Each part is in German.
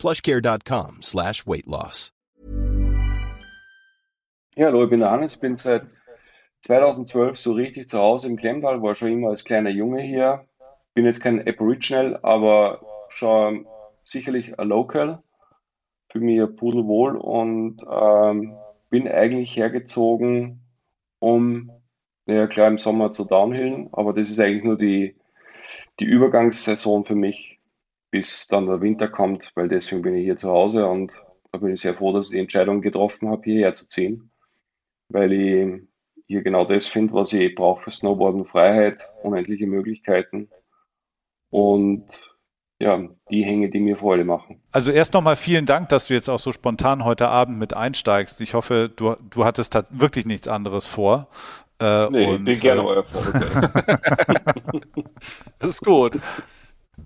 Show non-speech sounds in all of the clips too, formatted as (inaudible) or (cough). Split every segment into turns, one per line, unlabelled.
plushcare.com slash weight loss.
Ja, hallo, ich bin der Hannes, bin seit 2012 so richtig zu Hause im Klemmball, war schon immer als kleiner Junge hier. Bin jetzt kein Aboriginal, aber schon sicherlich ein Local. Für mich pudelwohl und ähm, bin eigentlich hergezogen, um, ja klar, im Sommer zu downhillen, aber das ist eigentlich nur die, die Übergangssaison für mich, bis dann der Winter kommt, weil deswegen bin ich hier zu Hause und da bin ich sehr froh, dass ich die Entscheidung getroffen habe, hierher zu ziehen, weil ich hier genau das finde, was ich brauche für Snowboarden, Freiheit, unendliche Möglichkeiten und ja, die Hänge, die mir Freude machen.
Also erst nochmal vielen Dank, dass du jetzt auch so spontan heute Abend mit einsteigst. Ich hoffe, du, du hattest wirklich nichts anderes vor.
Äh, nee, und, ich bin gerne äh, euer Vorbild. (laughs) (laughs)
das ist gut.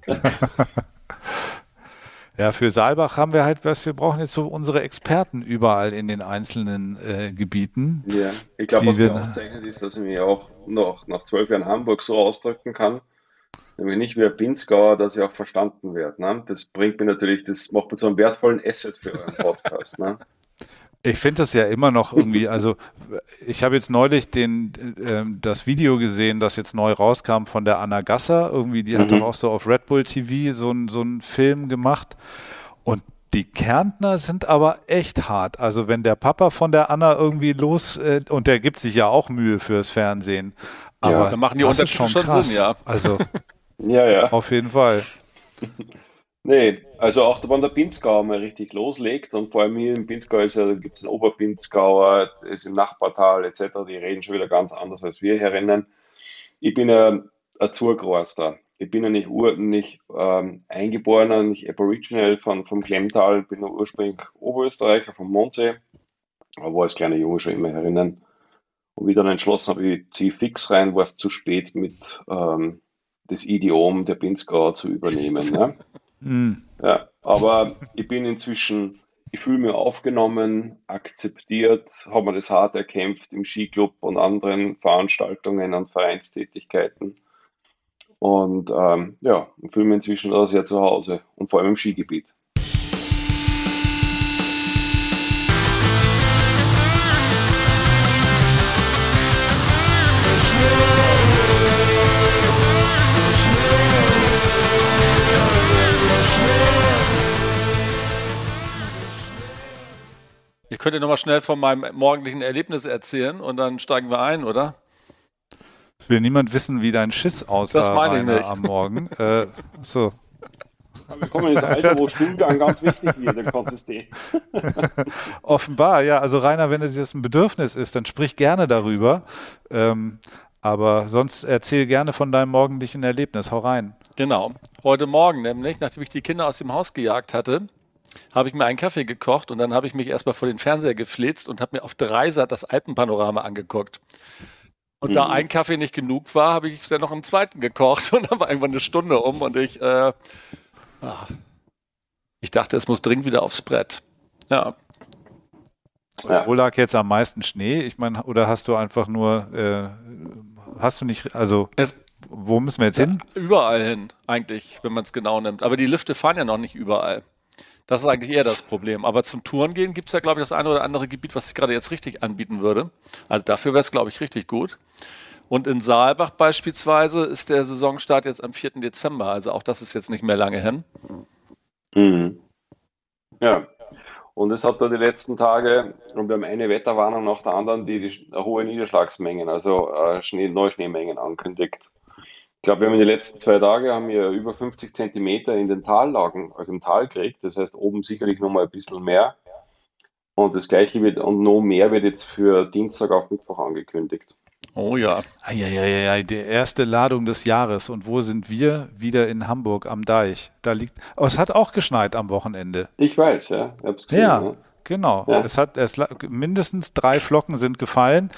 (laughs) Ja, für Saalbach haben wir halt was, wir brauchen jetzt so unsere Experten überall in den einzelnen äh, Gebieten.
Ja, ich glaube, was mir auszeichnet ist, dass ich mich auch noch nach zwölf Jahren Hamburg so ausdrücken kann, nämlich nicht wie ein Pinzgauer, dass ich auch verstanden werde. Ne? Das bringt mir natürlich, das macht mir so einen wertvollen Asset für euren Podcast. ne? (laughs)
Ich finde das ja immer noch irgendwie, (laughs) also ich habe jetzt neulich den, äh, das Video gesehen, das jetzt neu rauskam von der Anna Gasser. Irgendwie, die mhm. hat doch auch so auf Red Bull TV so, so einen Film gemacht. Und die Kärntner sind aber echt hart. Also wenn der Papa von der Anna irgendwie los, äh, und der gibt sich ja auch Mühe fürs Fernsehen. Aber ja,
da machen die Unterschiede schon, schon Sinn, ja.
Also (laughs) ja, ja. auf jeden Fall. (laughs)
Nee, also auch wenn der Pinzgauer mal richtig loslegt und vor allem hier im Pinzgau ja, gibt es einen Oberpinzgauer, ist im Nachbartal etc., die reden schon wieder ganz anders als wir herinnen. Ich bin ja ein Zurgroster. Ich bin ja nicht, ur, nicht ähm, eingeborener, nicht Aboriginal von, vom Klemmtal, bin ja ursprünglich Oberösterreicher vom Mondsee, aber war als kleiner Junge schon immer herinnen. Und wie dann entschlossen habe, ich ziehe fix rein, war es zu spät mit ähm, das Idiom der Pinzgauer zu übernehmen. ne? (laughs) Mhm. Ja, aber ich bin inzwischen, ich fühle mich aufgenommen, akzeptiert, habe mir das hart erkämpft im Skiclub und anderen Veranstaltungen und Vereinstätigkeiten. Und ähm, ja, fühle mich inzwischen da sehr zu Hause und vor allem im Skigebiet.
Ich könnte nochmal schnell von meinem morgendlichen Erlebnis erzählen und dann steigen wir ein, oder?
Es will niemand wissen, wie dein Schiss aussah
das meine ich nicht.
am Morgen. (laughs) äh, so.
Wir kommen in das Alter, wo Stuhlgang ganz wichtig wird, der Konsistenz. (laughs)
Offenbar, ja. Also Rainer, wenn es jetzt ein Bedürfnis ist, dann sprich gerne darüber. Ähm, aber sonst erzähl gerne von deinem morgendlichen Erlebnis. Hau rein.
Genau. Heute Morgen nämlich, nachdem ich die Kinder aus dem Haus gejagt hatte, habe ich mir einen Kaffee gekocht und dann habe ich mich erstmal vor den Fernseher geflitzt und habe mir auf Dreisat das Alpenpanorama angeguckt. Und mhm. da ein Kaffee nicht genug war, habe ich dann noch einen zweiten gekocht (laughs) und dann war irgendwann eine Stunde um und ich, äh, ach, ich dachte, es muss dringend wieder aufs Brett. Ja.
ja. Wo lag jetzt am meisten Schnee? Ich meine, oder hast du einfach nur, äh, hast du nicht, also es, wo müssen wir jetzt hin?
Überall hin, eigentlich, wenn man es genau nimmt. Aber die Lifte fahren ja noch nicht überall. Das ist eigentlich eher das Problem. Aber zum Touren gehen gibt es ja, glaube ich, das eine oder andere Gebiet, was sich gerade jetzt richtig anbieten würde. Also dafür wäre es, glaube ich, richtig gut. Und in Saalbach beispielsweise ist der Saisonstart jetzt am 4. Dezember. Also auch das ist jetzt nicht mehr lange hin.
Mhm. Ja. Und es hat da die letzten Tage, und wir haben eine Wetterwarnung nach der anderen, die, die hohe Niederschlagsmengen, also äh, Schnee, Neuschneemengen ankündigt. Ich glaube, wir haben in den letzten zwei Tagen haben wir über 50 Zentimeter in den Tallagen, also im Tal gekriegt. Das heißt, oben sicherlich noch mal ein bisschen mehr. Und das gleiche wird, und noch mehr wird jetzt für Dienstag auf Mittwoch angekündigt.
Oh ja.
Eieiei, die erste Ladung des Jahres. Und wo sind wir? Wieder in Hamburg am Deich. Da liegt. Oh, es hat auch geschneit am Wochenende.
Ich weiß, ja.
Ich hab's gesehen, ja. Ne? Genau. Ja. Es hat es, mindestens drei Flocken sind gefallen.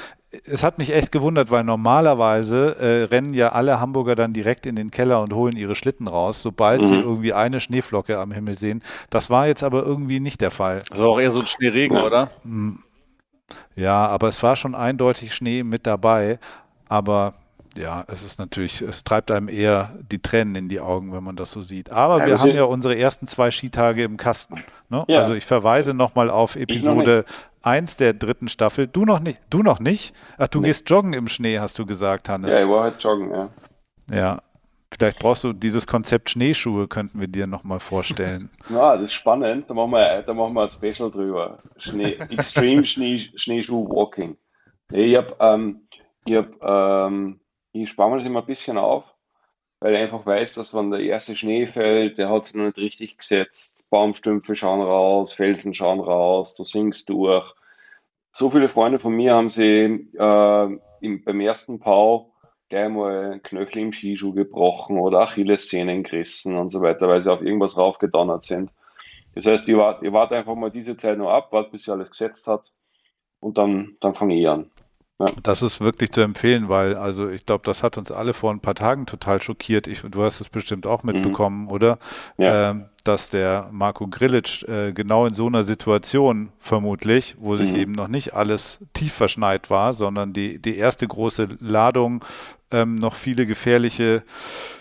Es hat mich echt gewundert, weil normalerweise äh, rennen ja alle Hamburger dann direkt in den Keller und holen ihre Schlitten raus, sobald mhm. sie irgendwie eine Schneeflocke am Himmel sehen. Das war jetzt aber irgendwie nicht der Fall.
Also auch eher so ein Schneeregen, oder?
Hm. Ja, aber es war schon eindeutig Schnee mit dabei. Aber ja, es ist natürlich, es treibt einem eher die Tränen in die Augen, wenn man das so sieht. Aber ja, wir haben ja unsere ersten zwei Skitage im Kasten. Ne? Ja. Also ich verweise nochmal auf Episode 1 der dritten Staffel. Du noch nicht? Du noch nicht? Ach, du nee. gehst joggen im Schnee, hast du gesagt, Hannes.
Ja, ich war halt joggen, ja.
Ja. Vielleicht brauchst du dieses Konzept Schneeschuhe, könnten wir dir nochmal vorstellen. (laughs)
Ja, das ist spannend. Da machen wir, da machen wir ein Special drüber. Schnee, (laughs) Extreme Schnee, Schneeschuh Walking. Ich habe ähm, hab, ähm, ich spare mir das immer ein bisschen auf, weil ich einfach weiß, dass wenn der erste Schnee fällt, der hat es noch nicht richtig gesetzt, Baumstümpfe schauen raus, Felsen schauen raus, du sinkst durch. So viele Freunde von mir haben sie äh, im, beim ersten Pau gleich mal Knöchel im Skischuh gebrochen oder Achillessehnen gerissen und so weiter, weil sie auf irgendwas raufgedonnert sind. Das heißt, ich warte, ich warte einfach mal diese Zeit noch ab, warte, bis sie alles gesetzt hat und dann, dann fange ich an.
Ja. Das ist wirklich zu empfehlen, weil, also ich glaube, das hat uns alle vor ein paar Tagen total schockiert. Ich, du hast es bestimmt auch mitbekommen, mhm. oder? Ja. Ähm, dass der Marco Grilic äh, genau in so einer Situation vermutlich, wo sich mhm. eben noch nicht alles tief verschneit war, sondern die, die erste große Ladung ähm, noch viele gefährliche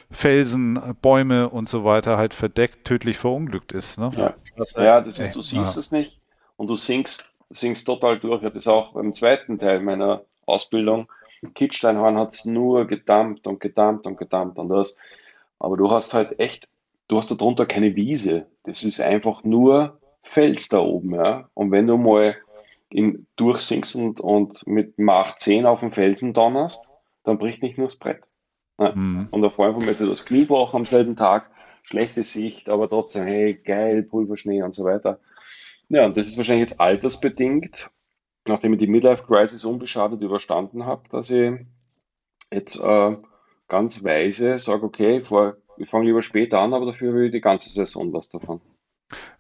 Felsen, Bäume und so weiter halt verdeckt, tödlich verunglückt ist. Ne?
Ja, ja das ist, du siehst ja. es nicht und du sinkst singst total durch. Ich habe das auch beim zweiten Teil meiner Ausbildung. Kitzsteinhorn hat es nur gedammt und gedammt und gedammt und das. Aber du hast halt echt, du hast darunter keine Wiese. Das ist einfach nur Fels da oben. Ja? Und wenn du mal in, durchsinkst und, und mit Mach 10 auf dem Felsen donnerst, dann bricht nicht nur das Brett. Ja? Mhm. Und da vor allem jetzt das Kniebruch am selben Tag, schlechte Sicht, aber trotzdem, hey, geil, Pulverschnee und so weiter. Ja, und das ist wahrscheinlich jetzt altersbedingt, nachdem ich die Midlife Crisis unbeschadet überstanden habe, dass ich jetzt äh, ganz weise sage, okay, vor, ich fange lieber später an, aber dafür will ich die ganze Saison was davon.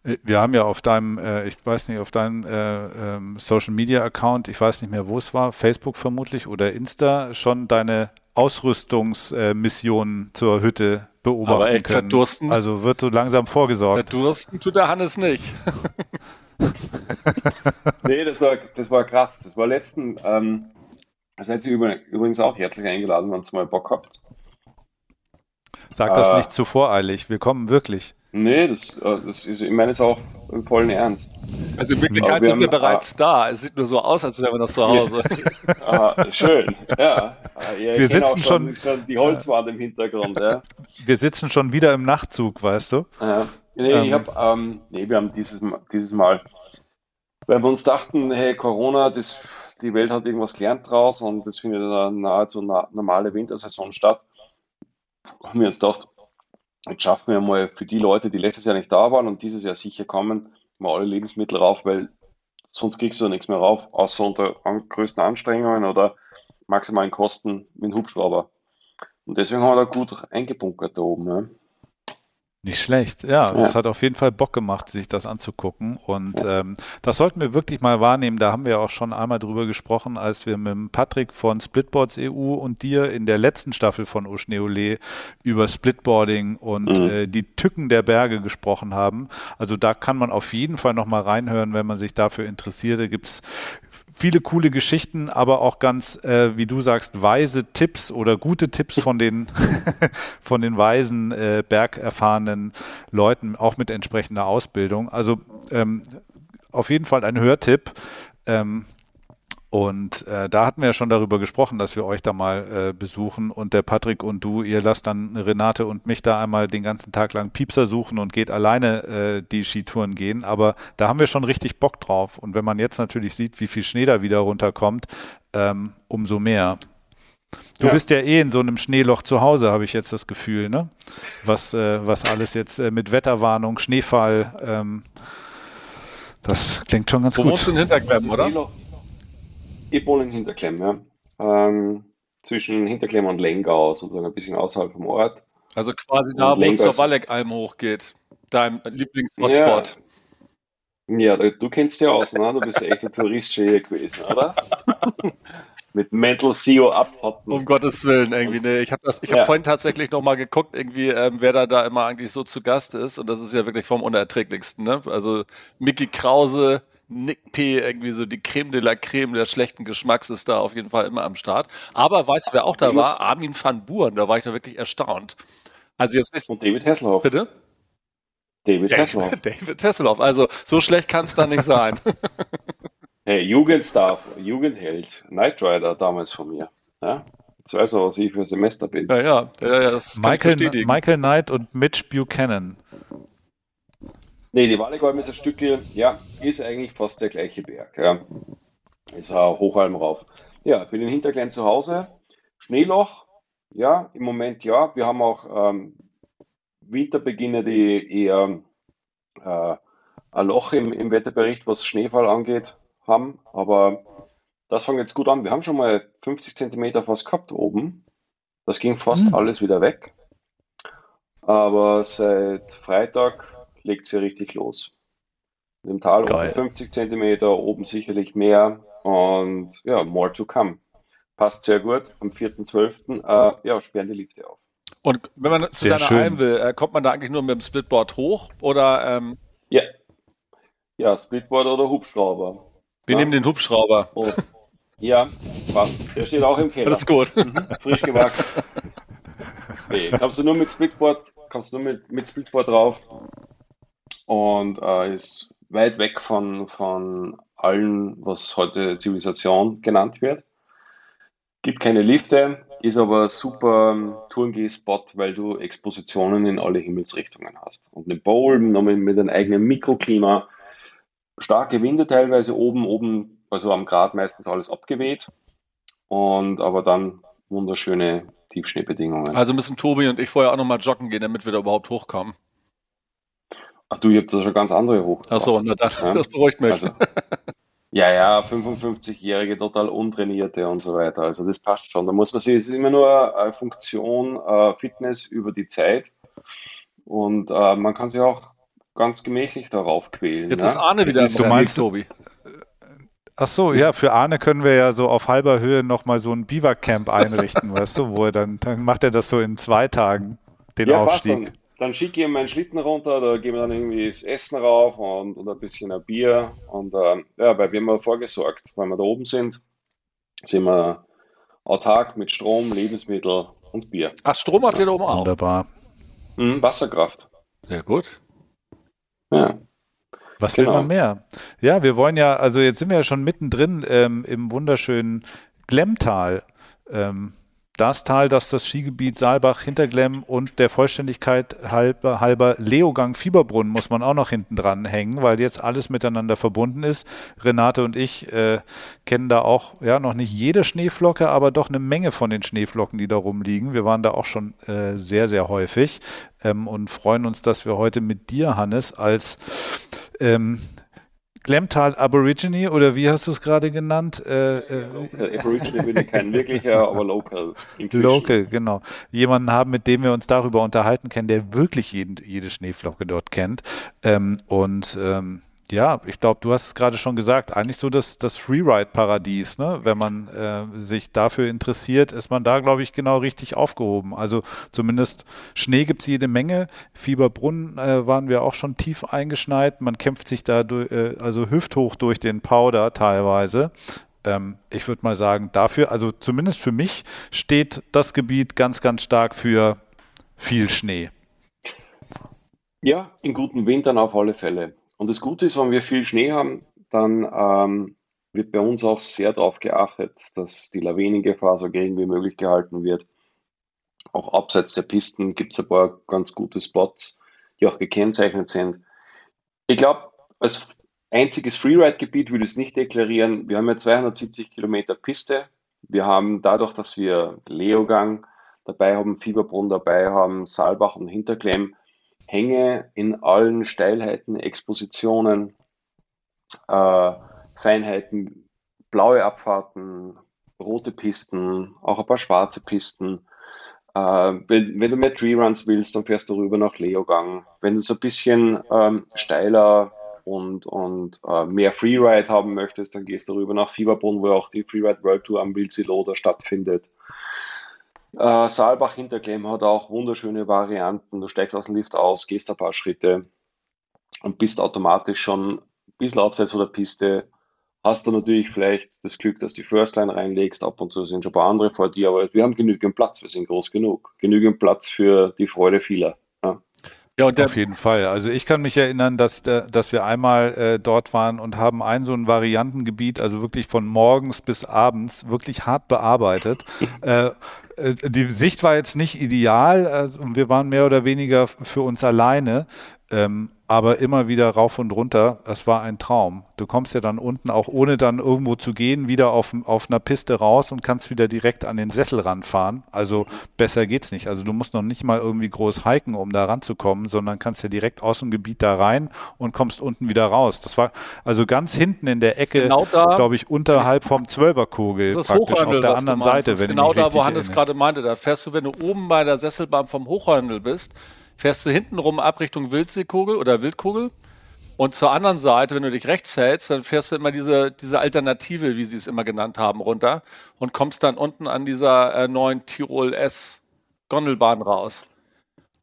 Äh, wir haben ja auf deinem, äh, ich weiß nicht, auf deinem äh, ähm, Social Media Account, ich weiß nicht mehr, wo es war, Facebook vermutlich oder Insta, schon deine Ausrüstungsmissionen zur Hütte beobachten Aber echt können.
verdursten.
Also wird so langsam vorgesorgt.
Verdursten tut der Hannes nicht. (laughs) (laughs)
nee, das war, das war krass. Das war letzten, ähm, das seid ihr übrigens auch herzlich eingeladen, wenn ihr mal Bock habt.
Sag das äh, nicht zu voreilig, wir kommen wirklich.
Nee, das, äh, das ist, ich meine es auch im vollen Ernst.
Also in Wirklichkeit wir sind wir bereits ah, da. Es sieht nur so aus, als wären wir noch zu Hause. (laughs)
ah, schön, ja. ja wir sitzen schon, schon, die Holzwand im Hintergrund. Ja.
Wir sitzen schon wieder im Nachtzug, weißt du?
Ja. Nee, ähm, ich hab, ähm, nee, wir haben dieses, dieses Mal, weil wir uns dachten, hey, Corona, das, die Welt hat irgendwas gelernt draus und das findet eine nahezu normale Wintersaison statt. Haben wir uns gedacht, Jetzt schaffen wir mal für die Leute, die letztes Jahr nicht da waren und dieses Jahr sicher kommen, mal alle Lebensmittel rauf, weil sonst kriegst du nichts mehr rauf, außer unter größten Anstrengungen oder maximalen Kosten mit dem Hubschrauber. Und deswegen haben wir da gut eingebunkert da oben. Ja.
Nicht schlecht, ja. Es ja. hat auf jeden Fall Bock gemacht, sich das anzugucken. Und ja. ähm, das sollten wir wirklich mal wahrnehmen. Da haben wir auch schon einmal drüber gesprochen, als wir mit Patrick von Splitboards EU und dir in der letzten Staffel von Oschneole über Splitboarding und mhm. äh, die Tücken der Berge gesprochen haben. Also da kann man auf jeden Fall noch mal reinhören, wenn man sich dafür interessiert. Da gibt's viele coole Geschichten, aber auch ganz, äh, wie du sagst, weise Tipps oder gute Tipps von den, (laughs) von den weisen, äh, bergerfahrenen Leuten, auch mit entsprechender Ausbildung. Also ähm, auf jeden Fall ein Hörtipp. Ähm, und äh, da hatten wir ja schon darüber gesprochen, dass wir euch da mal äh, besuchen und der Patrick und du, ihr lasst dann Renate und mich da einmal den ganzen Tag lang Piepser suchen und geht alleine äh, die Skitouren gehen. Aber da haben wir schon richtig Bock drauf. Und wenn man jetzt natürlich sieht, wie viel Schnee da wieder runterkommt, ähm, umso mehr. Du ja. bist ja eh in so einem Schneeloch zu Hause, habe ich jetzt das Gefühl, ne? Was, äh, was alles jetzt äh, mit Wetterwarnung, Schneefall, ähm, das klingt schon ganz Wo gut.
Du wohnst in Hinterklemmen, oder? Schneeloch.
Ich wohne in Hinterklemm, ja. Ähm, zwischen Hinterklemm und Lengau, sozusagen ein bisschen außerhalb vom Ort.
Also quasi da, wo es zur Walleck-Alm hochgeht, dein Lieblingshotspot.
Ja, du kennst ja aus, ne? Du bist ja echt ein Tourist hier gewesen, oder? Mit Mental CEO abhotten.
Um Gottes Willen, irgendwie. Ne. Ich habe hab ja. vorhin tatsächlich nochmal geguckt, irgendwie, ähm, wer da, da immer eigentlich so zu Gast ist. Und das ist ja wirklich vom Unerträglichsten. Ne? Also Mickey Krause, Nick P., irgendwie so die Creme de la Creme der schlechten Geschmacks ist da auf jeden Fall immer am Start. Aber weißt du, wer auch da war? Armin van Buren, da war ich da wirklich erstaunt. Also jetzt ist.
Und David Hasselhoff.
Bitte?
David Hasselhoff. (laughs)
David Hasselhoff. Also so schlecht kann es da nicht sein. (laughs)
hey, Jugendstar, Jugendheld, Knight Rider damals von mir. Ja? Jetzt weiß er, was ich für Semester bin.
Ja, ja, ja, ja das
Michael, Michael Knight und Mitch Buchanan.
Nee, die Wallegäume ist ein Stückchen, ja, ist eigentlich fast der gleiche Berg. Ja. Ist ein Hochalm rauf. Ja, bin in Hinterglemm zu Hause. Schneeloch, ja, im Moment ja. Wir haben auch ähm, Winterbeginne, die eher äh, ein Loch im, im Wetterbericht, was Schneefall angeht, haben. Aber das fängt jetzt gut an. Wir haben schon mal 50 Zentimeter fast gehabt oben. Das ging fast mhm. alles wieder weg. Aber seit Freitag legt ja richtig los. Im Tal Geil. 50 Zentimeter, oben sicherlich mehr und ja, more to come. Passt sehr gut. Am 4.12. Äh, ja, sperren die Lifte auf.
Und wenn man zu sehr deiner schön. Alm will, äh, kommt man da eigentlich nur mit dem Splitboard hoch oder? Ähm
ja. Ja, Splitboard oder Hubschrauber.
Wir ja. nehmen den Hubschrauber.
Oh. Ja, passt. Der steht auch im Keller.
Das ist gut.
Mhm. Frisch gewachsen. (laughs) Nee, kommst du nur mit Splitboard, kommst du nur mit, mit Splitboard drauf und äh, ist weit weg von, von allem, was heute Zivilisation genannt wird. Gibt keine Lifte, ist aber super ähm, Tourengeh-Spot, weil du Expositionen in alle Himmelsrichtungen hast. Und eine Bowl mit, mit einem eigenen Mikroklima, starke Winde teilweise oben, oben, also am Grad meistens alles abgeweht. Und aber dann wunderschöne Tiefschneebedingungen.
Also müssen Tobi und ich vorher auch nochmal joggen gehen, damit wir da überhaupt hochkommen.
Ach du, ihr habt da schon ganz andere hoch.
Achso, na dann, (laughs) ja? das beruhigt mich. Also,
ja, ja, 55-Jährige, total untrainierte und so weiter. Also das passt schon. Da muss man sich, es ist immer nur eine Funktion äh, Fitness über die Zeit. Und äh, man kann sich auch ganz gemächlich darauf quälen.
Jetzt ne? ist Arne wieder
ist, meinst, Tobi. Ach so, ja, für Arne können wir ja so auf halber Höhe nochmal so ein Biwakcamp einrichten, (laughs) weißt du, wo er dann, dann macht er das so in zwei Tagen, den ja, Aufstieg
dann schicke ich ihm meinen Schlitten runter, da geben wir dann irgendwie das Essen rauf und, und ein bisschen ein Bier. Und äh, ja, weil wir haben vorgesorgt, weil wir da oben sind, sind wir autark mit Strom, Lebensmittel und Bier.
Ach, Strom habt ihr da oben auch?
Wunderbar.
Mhm, Wasserkraft.
Sehr gut.
Ja. Was genau. will man mehr? Ja, wir wollen ja, also jetzt sind wir ja schon mittendrin ähm, im wunderschönen Glemmtal. Ähm, das Tal, das das Skigebiet Saalbach, Hinterglemm und der Vollständigkeit halber, halber Leogang Fieberbrunn muss man auch noch hinten dran hängen, weil jetzt alles miteinander verbunden ist. Renate und ich äh, kennen da auch ja noch nicht jede Schneeflocke, aber doch eine Menge von den Schneeflocken, die da rumliegen. Wir waren da auch schon äh, sehr, sehr häufig ähm, und freuen uns, dass wir heute mit dir, Hannes, als ähm, Glemtal Aborigine oder wie hast du es gerade genannt? Äh,
äh, Aborigine bin ich kein wirklicher, aber local.
Inzwischen. Local, genau. Jemanden haben, mit dem wir uns darüber unterhalten können, der wirklich jeden, jede Schneeflocke dort kennt. Ähm, und ähm, ja, ich glaube, du hast es gerade schon gesagt, eigentlich so das, das Freeride-Paradies, ne? Wenn man äh, sich dafür interessiert, ist man da, glaube ich, genau richtig aufgehoben. Also zumindest Schnee gibt es jede Menge. Fieberbrunn äh, waren wir auch schon tief eingeschneit. Man kämpft sich da durch, äh, also hüfthoch durch den Powder teilweise. Ähm, ich würde mal sagen, dafür, also zumindest für mich, steht das Gebiet ganz, ganz stark für viel Schnee.
Ja, in guten Wintern auf alle Fälle. Und das Gute ist, wenn wir viel Schnee haben, dann ähm, wird bei uns auch sehr darauf geachtet, dass die Lawinengefahr so gering wie möglich gehalten wird. Auch abseits der Pisten gibt es ein paar ganz gute Spots, die auch gekennzeichnet sind. Ich glaube, als einziges Freeride-Gebiet würde ich es nicht deklarieren. Wir haben ja 270 Kilometer Piste. Wir haben dadurch, dass wir Leogang dabei haben, Fieberbrunn dabei haben, Saalbach und Hinterklemm, Hänge in allen Steilheiten, Expositionen, äh, Feinheiten, blaue Abfahrten, rote Pisten, auch ein paar schwarze Pisten. Äh, wenn, wenn, du mehr Tree Runs willst, dann fährst du rüber nach Leogang. Wenn du so ein bisschen ähm, steiler und, und äh, mehr Freeride haben möchtest, dann gehst du rüber nach Fieberbrunn, wo auch die Freeride World Tour am Wilziloder stattfindet. Äh, Saalbach Hinterklemm hat auch wunderschöne Varianten. Du steigst aus dem Lift aus, gehst ein paar Schritte und bist automatisch schon ein bisschen abseits von der Piste. Hast du natürlich vielleicht das Glück, dass du die First Line reinlegst. Ab und zu sind schon ein paar andere vor dir, aber wir haben genügend Platz. Wir sind groß genug. Genügend Platz für die Freude vieler. Ja.
Und Auf jeden Fall. Also ich kann mich erinnern, dass, dass wir einmal äh, dort waren und haben ein so ein Variantengebiet, also wirklich von morgens bis abends, wirklich hart bearbeitet. (laughs) äh, äh, die Sicht war jetzt nicht ideal also, und wir waren mehr oder weniger für uns alleine. Ähm, aber immer wieder rauf und runter. Es war ein Traum. Du kommst ja dann unten auch ohne dann irgendwo zu gehen, wieder auf, auf einer Piste raus und kannst wieder direkt an den Sessel ranfahren. Also besser geht's nicht. Also du musst noch nicht mal irgendwie groß hiken, um da ranzukommen, sondern kannst ja direkt aus dem Gebiet da rein und kommst unten wieder raus. Das war also ganz hinten in der Ecke, genau glaube ich, unterhalb vom Zwölferkugel
das praktisch auf der anderen Seite. Wenn genau da, wo Hannes gerade meinte, da fährst du, wenn du oben bei der Sesselbahn vom Hochhandel bist, fährst du hinten rum ab Richtung Wildseekugel oder Wildkugel. Und zur anderen Seite, wenn du dich rechts hältst, dann fährst du immer diese, diese Alternative, wie sie es immer genannt haben, runter und kommst dann unten an dieser äh, neuen Tirol S Gondelbahn raus.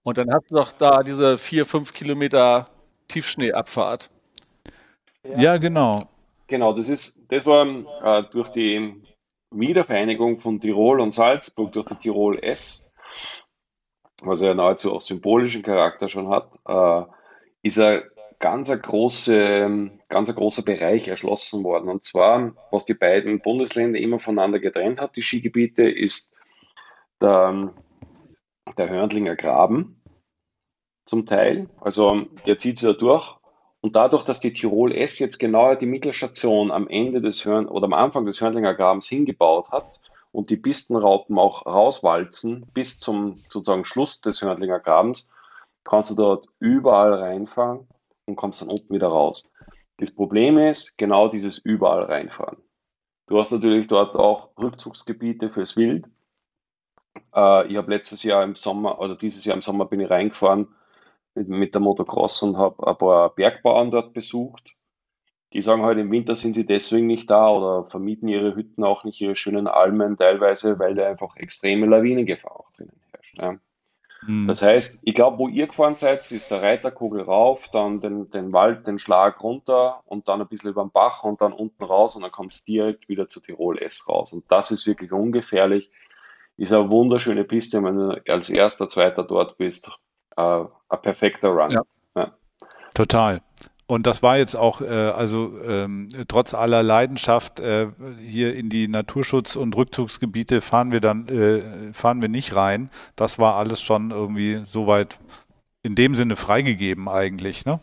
Und dann hast du doch da diese vier, fünf Kilometer Tiefschneeabfahrt.
Ja, genau.
Genau, das ist, das war äh, durch die Wiedervereinigung von Tirol und Salzburg, durch die Tirol S, was ja nahezu auch symbolischen Charakter schon hat, äh, ist ein ganz ein, große, ganz großer Bereich erschlossen worden. Und zwar, was die beiden Bundesländer immer voneinander getrennt hat, die Skigebiete, ist der, der Hörnlinger Graben zum Teil. Also der zieht sich da durch. Und dadurch, dass die Tirol S jetzt genau die Mittelstation am Ende des Hörn oder am Anfang des Hörnlinger Grabens hingebaut hat, und die Pistenraupen auch rauswalzen bis zum sozusagen Schluss des Hörnlinger Grabens, kannst du dort überall reinfahren und kommst dann unten wieder raus. Das Problem ist genau dieses überall reinfahren. Du hast natürlich dort auch Rückzugsgebiete fürs Wild. Äh, ich habe letztes Jahr im Sommer oder dieses Jahr im Sommer bin ich reingefahren mit, mit der Motocross und habe ein paar Bergbauern dort besucht die sagen halt, im Winter sind sie deswegen nicht da oder vermieten ihre Hütten auch nicht, ihre schönen Almen teilweise, weil da einfach extreme Lawinengefahr auch drinnen herrscht. Ja. Mhm. Das heißt, ich glaube, wo ihr gefahren seid, ist der Reiterkugel rauf, dann den, den Wald, den Schlag runter und dann ein bisschen über den Bach und dann unten raus und dann kommt es direkt wieder zu Tirol S raus. Und das ist wirklich ungefährlich. Ist eine wunderschöne Piste, wenn du als erster, zweiter dort bist. Äh, ein perfekter Run. Ja.
ja. Total. Und das war jetzt auch, äh, also ähm, trotz aller Leidenschaft äh, hier in die Naturschutz- und Rückzugsgebiete fahren wir dann, äh, fahren wir nicht rein. Das war alles schon irgendwie soweit in dem Sinne freigegeben eigentlich, ne?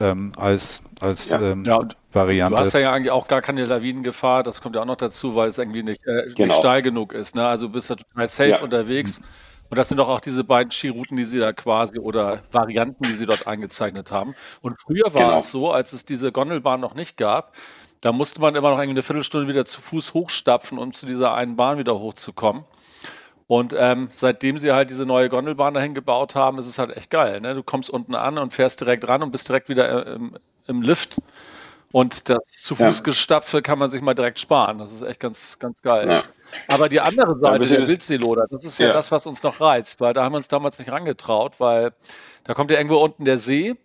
Ähm, als als ja. Ähm, ja, Variante.
Du hast ja eigentlich auch gar keine Lawinengefahr, das kommt ja auch noch dazu, weil es irgendwie nicht, äh, genau. nicht steil genug ist. Ne? Also du bist ja total safe ja. unterwegs. Mhm und das sind doch auch diese beiden Skirouten, die sie da quasi oder Varianten, die sie dort eingezeichnet haben. Und früher war genau. es so, als es diese Gondelbahn noch nicht gab, da musste man immer noch irgendwie eine Viertelstunde wieder zu Fuß hochstapfen, um zu dieser einen Bahn wieder hochzukommen. Und ähm, seitdem sie halt diese neue Gondelbahn dahin gebaut haben, ist es halt echt geil. Ne? Du kommst unten an und fährst direkt ran und bist direkt wieder äh, im, im Lift. Und das zu Fuß gestapfe kann man sich mal direkt sparen. Das ist echt ganz, ganz geil. Ja. Aber die andere Seite ja, der Wildseeloder, das ist ja, ja, das, was uns noch reizt, weil da haben wir uns damals nicht rangetraut, weil da kommt ja irgendwo unten der See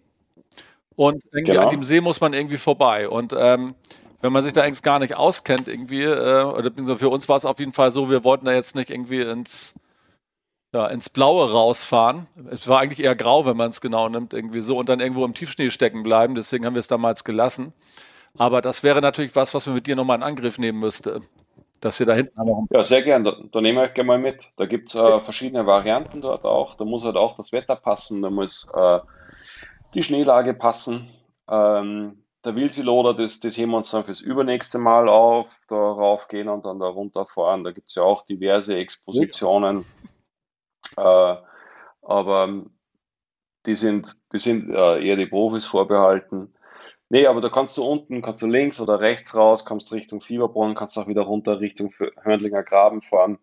und irgendwie genau. an dem See muss man irgendwie vorbei. Und ähm, wenn man sich da eigentlich gar nicht auskennt, irgendwie, äh, oder für uns war es auf jeden Fall so, wir wollten da jetzt nicht irgendwie ins, ja, ins Blaue rausfahren. Es war eigentlich eher grau, wenn man es genau nimmt, irgendwie so, und dann irgendwo im Tiefschnee stecken bleiben. Deswegen haben wir es damals gelassen. Aber das wäre natürlich was, was man mit dir nochmal in Angriff nehmen müsste. Dass ihr da hinten
Ja, sehr gern. Da, da nehmen wir euch gerne mal mit. Da gibt es äh, verschiedene Varianten dort auch. Da muss halt auch das Wetter passen, da muss äh, die Schneelage passen. Ähm, der Wilsiloder, das, das heben wir uns dann fürs übernächste Mal auf, da raufgehen und dann da runterfahren. Da gibt es ja auch diverse Expositionen. (laughs) Äh, aber die sind, die sind äh, eher die Profis vorbehalten. Nee, aber da kannst du unten, kannst du links oder rechts raus, kommst Richtung Fieberbrunn, kannst auch wieder runter Richtung Hörnlinger Graben fahren.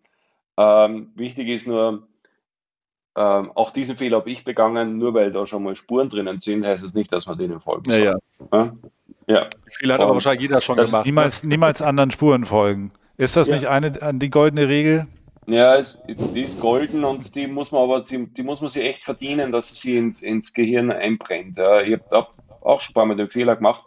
Ähm, wichtig ist nur, ähm, auch diesen Fehler habe ich begangen, nur weil da schon mal Spuren drinnen sind, heißt es nicht, dass man denen folgen
soll. Ja, ja.
ja.
Fehler hat aber wahrscheinlich jeder schon gemacht.
Niemals, ne? niemals anderen Spuren folgen. Ist das ja. nicht eine die goldene Regel?
Ja, es, die ist golden und die muss man aber, die, die muss man sich echt verdienen, dass sie ins, ins Gehirn einbrennt. Ja. Ich habe auch schon ein paar Mal den Fehler gemacht.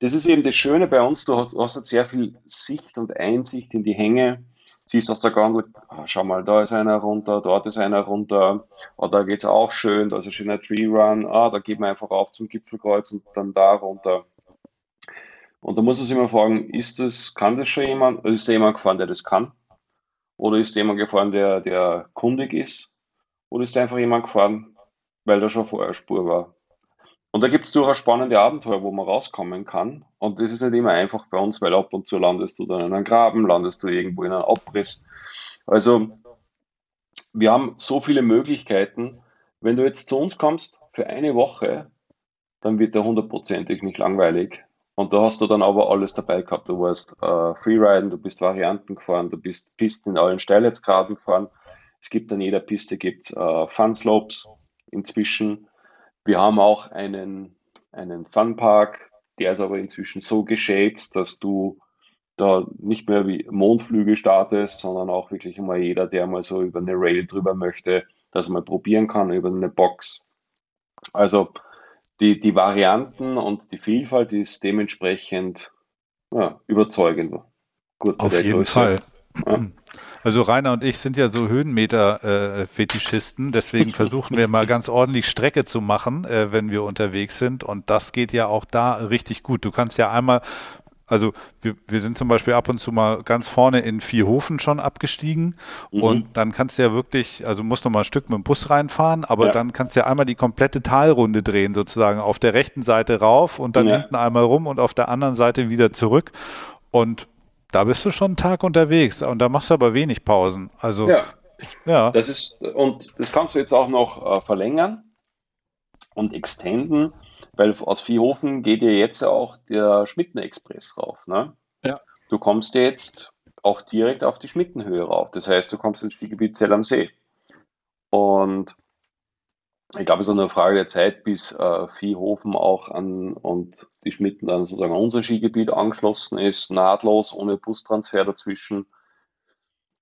Das ist eben das Schöne bei uns, du hast, hast sehr viel Sicht und Einsicht in die Hänge. Siehst aus der Gondel, ah, schau mal, da ist einer runter, dort ist einer runter, oh, da geht es auch schön, da ist ein schöner Tree Run, ah, da geht man einfach auf zum Gipfelkreuz und dann da runter. Und da muss man sich immer fragen, ist das, kann das schon jemand, ist da jemand gefahren, der das kann? Oder ist jemand gefahren, der, der kundig ist? Oder ist einfach jemand gefahren, weil da schon vorher Spur war? Und da gibt es durchaus spannende Abenteuer, wo man rauskommen kann. Und das ist nicht immer einfach bei uns, weil ab und zu landest du dann in einem Graben, landest du irgendwo in einem Abriss. Also wir haben so viele Möglichkeiten. Wenn du jetzt zu uns kommst für eine Woche, dann wird der hundertprozentig nicht langweilig. Und da hast du dann aber alles dabei gehabt. Du warst äh, Freeriden, du bist Varianten gefahren, du bist Pisten in allen Steilheitsgraden gefahren. Es gibt an jeder Piste gibt's äh, Fun Slopes inzwischen. Wir haben auch einen, einen Funpark, der ist aber inzwischen so geshaped, dass du da nicht mehr wie Mondflüge startest, sondern auch wirklich mal jeder, der mal so über eine Rail drüber möchte, das mal probieren kann über eine Box. Also die, die Varianten und die Vielfalt ist dementsprechend ja, überzeugend.
Gut, Auf jeden Größe. Fall. Ja. Also Rainer und ich sind ja so Höhenmeter-Fetischisten, äh, deswegen (laughs) versuchen wir mal ganz ordentlich Strecke zu machen, äh, wenn wir unterwegs sind. Und das geht ja auch da richtig gut. Du kannst ja einmal also wir, wir sind zum Beispiel ab und zu mal ganz vorne in Vierhofen schon abgestiegen mhm. und dann kannst du ja wirklich, also musst du mal ein Stück mit dem Bus reinfahren, aber ja. dann kannst du ja einmal die komplette Talrunde drehen, sozusagen auf der rechten Seite rauf und dann ja. hinten einmal rum und auf der anderen Seite wieder zurück. Und da bist du schon einen Tag unterwegs und da machst du aber wenig Pausen. Also
ja, ja. das ist und das kannst du jetzt auch noch äh, verlängern und extenden. Weil aus Viehhofen geht ja jetzt auch der Schmitten-Express rauf. Ne? Ja. Du kommst jetzt auch direkt auf die Schmittenhöhe rauf. Das heißt, du kommst ins Skigebiet Zell am See. Und ich glaube, es ist eine Frage der Zeit, bis äh, Viehhofen auch an und die Schmitten dann sozusagen an unser Skigebiet angeschlossen ist, nahtlos, ohne Bustransfer dazwischen.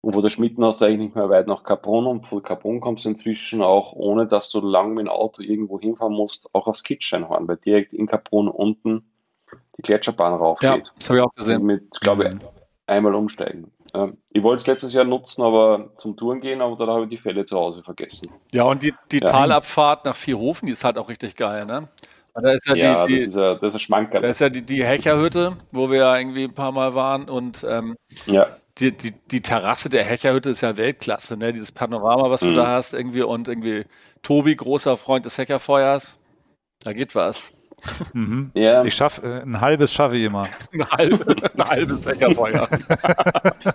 Und von der Schmitten hast du eigentlich nicht mehr weit nach Capron und von Capron kommst du inzwischen auch, ohne dass du lang mit dem Auto irgendwo hinfahren musst, auch aufs Kitscheinhorn, weil direkt in Capron unten die Gletscherbahn raufgeht. Ja,
das habe ich auch gesehen.
Mit, glaube ich, mhm. einmal umsteigen. Ich wollte es letztes Jahr nutzen, aber zum Touren gehen, aber dann habe ich die Fälle zu Hause vergessen.
Ja, und die, die ja. Talabfahrt nach Vierhofen, die ist halt auch richtig geil, ne?
Da ist ja, ja die, das, ist ja, das ist Schmankerl.
Da ist ja die, die Hecherhütte, wo wir ja irgendwie ein paar Mal waren und ähm, ja die, die, die Terrasse der Hecherhütte ist ja Weltklasse, ne? Dieses Panorama, was mhm. du da hast, irgendwie und irgendwie Tobi, großer Freund des Heckerfeuers. Da geht was.
Mhm. Ja. Ich schaffe äh, ein halbes schaffe ich immer. (laughs)
ein, halbe, ein halbes Heckerfeuer. (laughs)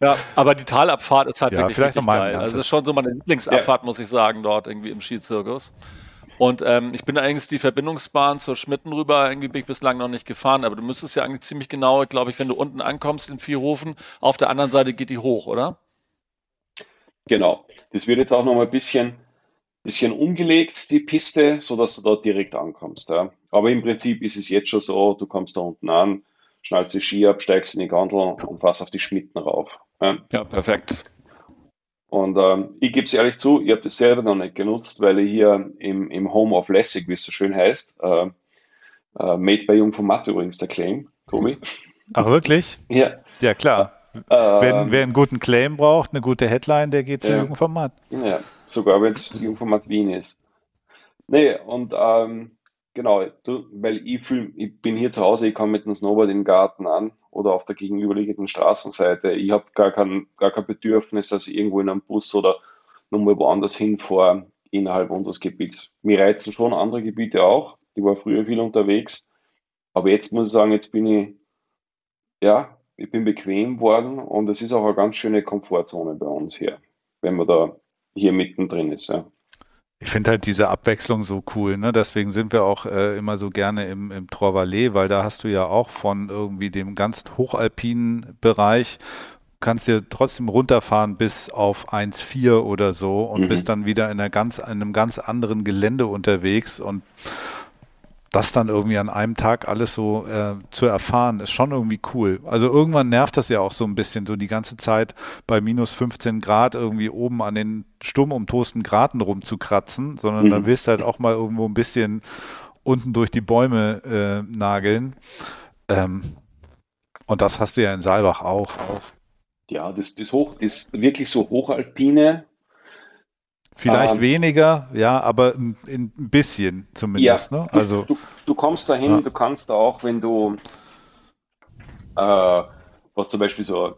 ja, aber die Talabfahrt ist halt ja, wirklich richtig geil. Also das ist schon so meine Lieblingsabfahrt, ja. muss ich sagen, dort irgendwie im Skizirkus. Und ähm, ich bin eigentlich die Verbindungsbahn zur Schmitten rüber, irgendwie bin ich bislang noch nicht gefahren, aber du müsstest ja eigentlich ziemlich genau, glaube ich, wenn du unten ankommst in Vierhofen, auf der anderen Seite geht die hoch, oder?
Genau. Das wird jetzt auch noch mal ein bisschen, bisschen umgelegt, die Piste, sodass du dort direkt ankommst. Ja. Aber im Prinzip ist es jetzt schon so, du kommst da unten an, schnallst die Ski ab, steigst in die Gondel und fährst auf die Schmitten rauf.
Ja, ja perfekt.
Und ähm, ich gebe es ehrlich zu, ich habe das selber noch nicht genutzt, weil ich hier im, im Home of Lessig, wie es so schön heißt, äh, äh, made by Jung von Matt übrigens der Claim, Tobi.
Ach wirklich?
Ja.
Ja, klar. Äh, wenn, wer einen guten Claim braucht, eine gute Headline, der geht zu ja, Jung von Matt.
Ja, sogar wenn es Jung von Matt Wien ist. Nee, und ähm, genau, du, weil ich, fühl, ich bin hier zu Hause, ich komme mit dem Snowboard im Garten an oder auf der gegenüberliegenden Straßenseite. Ich habe gar kein, gar kein Bedürfnis, dass ich irgendwo in einem Bus oder nochmal woanders hinfahre innerhalb unseres Gebiets. Mir reizen schon andere Gebiete auch. Ich war früher viel unterwegs. Aber jetzt muss ich sagen, jetzt bin ich, ja, ich bin bequem worden und es ist auch eine ganz schöne Komfortzone bei uns hier, wenn man da hier mittendrin ist. Ja.
Ich finde halt diese Abwechslung so cool, ne? Deswegen sind wir auch äh, immer so gerne im, im Trois-Vallées, weil da hast du ja auch von irgendwie dem ganz hochalpinen Bereich kannst dir trotzdem runterfahren bis auf 1,4 oder so und mhm. bist dann wieder in, einer ganz, in einem ganz anderen Gelände unterwegs und das dann irgendwie an einem Tag alles so äh, zu erfahren, ist schon irgendwie cool. Also irgendwann nervt das ja auch so ein bisschen, so die ganze Zeit bei minus 15 Grad irgendwie oben an den stumm umtosten Graten rumzukratzen, sondern mhm. dann willst du halt auch mal irgendwo ein bisschen unten durch die Bäume äh, nageln. Ähm, und das hast du ja in Saalbach auch. auch.
Ja, das, das, hoch, das wirklich so hochalpine.
Vielleicht ähm, weniger, ja, aber ein, ein bisschen zumindest. Ja, ne?
also, du, du kommst dahin, ja. du kannst auch, wenn du, äh, was zum Beispiel so,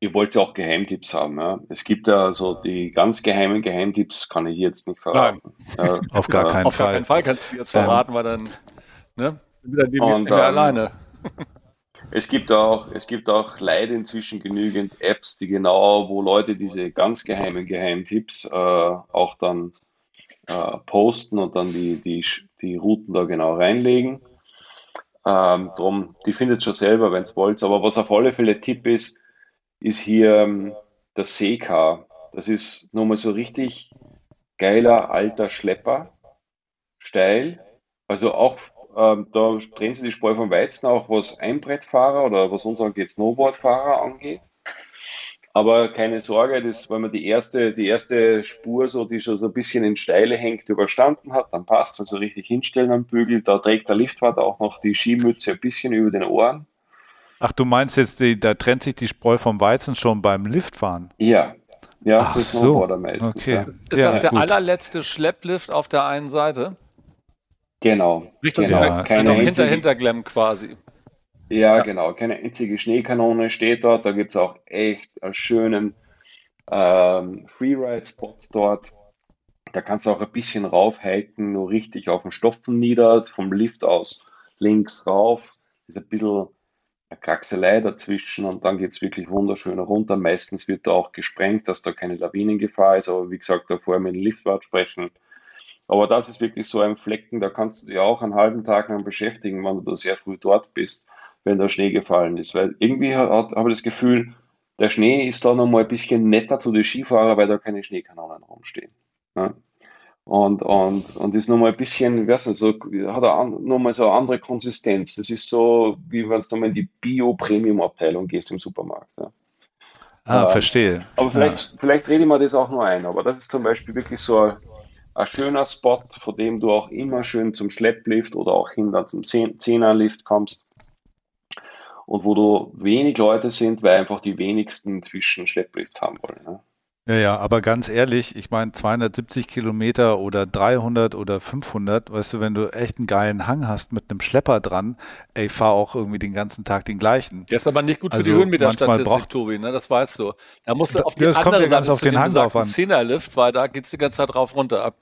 ihr wollt ja auch Geheimtipps haben. Ja? Es gibt ja so die ganz geheimen Geheimtipps, kann ich jetzt nicht verraten.
Nein. Äh, (laughs) auf gar keinen
auf
Fall.
Auf gar keinen Fall kannst du jetzt verraten, weil dann ne, sind wir dann nicht mehr alleine.
Es gibt auch, es gibt auch leider inzwischen genügend Apps, die genau, wo Leute diese ganz geheimen Geheimtipps äh, auch dann äh, posten und dann die, die, die Routen da genau reinlegen. Ähm, drum, die findet schon selber, wenn es wollt. Aber was auf alle Fälle Tipp ist, ist hier ähm, das Seekar. Das ist nochmal so richtig geiler alter Schlepper, steil. Also auch ähm, da drehen sie die Spreu vom Weizen, auch was Einbrettfahrer oder was uns angeht, Snowboardfahrer angeht. Aber keine Sorge, das, wenn man die erste, die erste Spur, so, die schon so ein bisschen in Steile hängt, überstanden hat, dann passt es. Also richtig hinstellen am Bügel. Da trägt der Liftwart auch noch die Skimütze ein bisschen über den Ohren.
Ach, du meinst jetzt, die, da trennt sich die Spreu vom Weizen schon beim Liftfahren?
Ja, ja,
Ach Snowboarder so. meistens. Okay. Ja.
Ist ja, das der gut. allerletzte Schlepplift auf der einen Seite?
Genau.
Richtung
genau.
Ja, keine einzige, hinter Hinterglemm quasi.
Ja, ja, genau. Keine einzige Schneekanone steht dort. Da gibt es auch echt einen schönen ähm, Freeride-Spot dort. Da kannst du auch ein bisschen raufhiken, nur richtig auf den Stoffen nieder, vom Lift aus links rauf. Das ist ein bisschen eine Kraxelei dazwischen und dann geht es wirklich wunderschön runter. Meistens wird da auch gesprengt, dass da keine Lawinengefahr ist, aber wie gesagt, da vorher mit dem Liftwart sprechen aber das ist wirklich so ein Flecken, da kannst du dich auch einen halben Tag lang beschäftigen, wenn du da sehr früh dort bist, wenn der Schnee gefallen ist. Weil irgendwie habe ich das Gefühl, der Schnee ist da nochmal ein bisschen netter zu den Skifahrern, weil da keine Schneekanonen rumstehen. Ja? Und, und, und ist nochmal ein bisschen, ich weiß nicht, so, hat er nochmal so eine andere Konsistenz. Das ist so, wie wenn du nochmal in die Bio-Premium-Abteilung gehst im Supermarkt. Ja?
Ah, ähm, verstehe.
Aber vielleicht, ja. vielleicht rede ich mir das auch nur ein. Aber das ist zum Beispiel wirklich so ein ein schöner Spot, vor dem du auch immer schön zum Schlepplift oder auch hinter zum Zehnerlift kommst und wo du wenig Leute sind, weil einfach die wenigsten inzwischen Schlepplift haben wollen. Ne?
Ja, ja, aber ganz ehrlich, ich meine 270 Kilometer oder 300 oder 500, weißt du, wenn du echt einen geilen Hang hast mit einem Schlepper dran, ey, fahr auch irgendwie den ganzen Tag den gleichen.
Der ist aber nicht gut für also die Höhenmeterstatistik, Tobi, ne? das weißt du. Da musst du auf die das andere
kommt ja Seite auf den Hang drauf an.
Zehnerlift, weil da geht es die ganze Zeit rauf runter ab.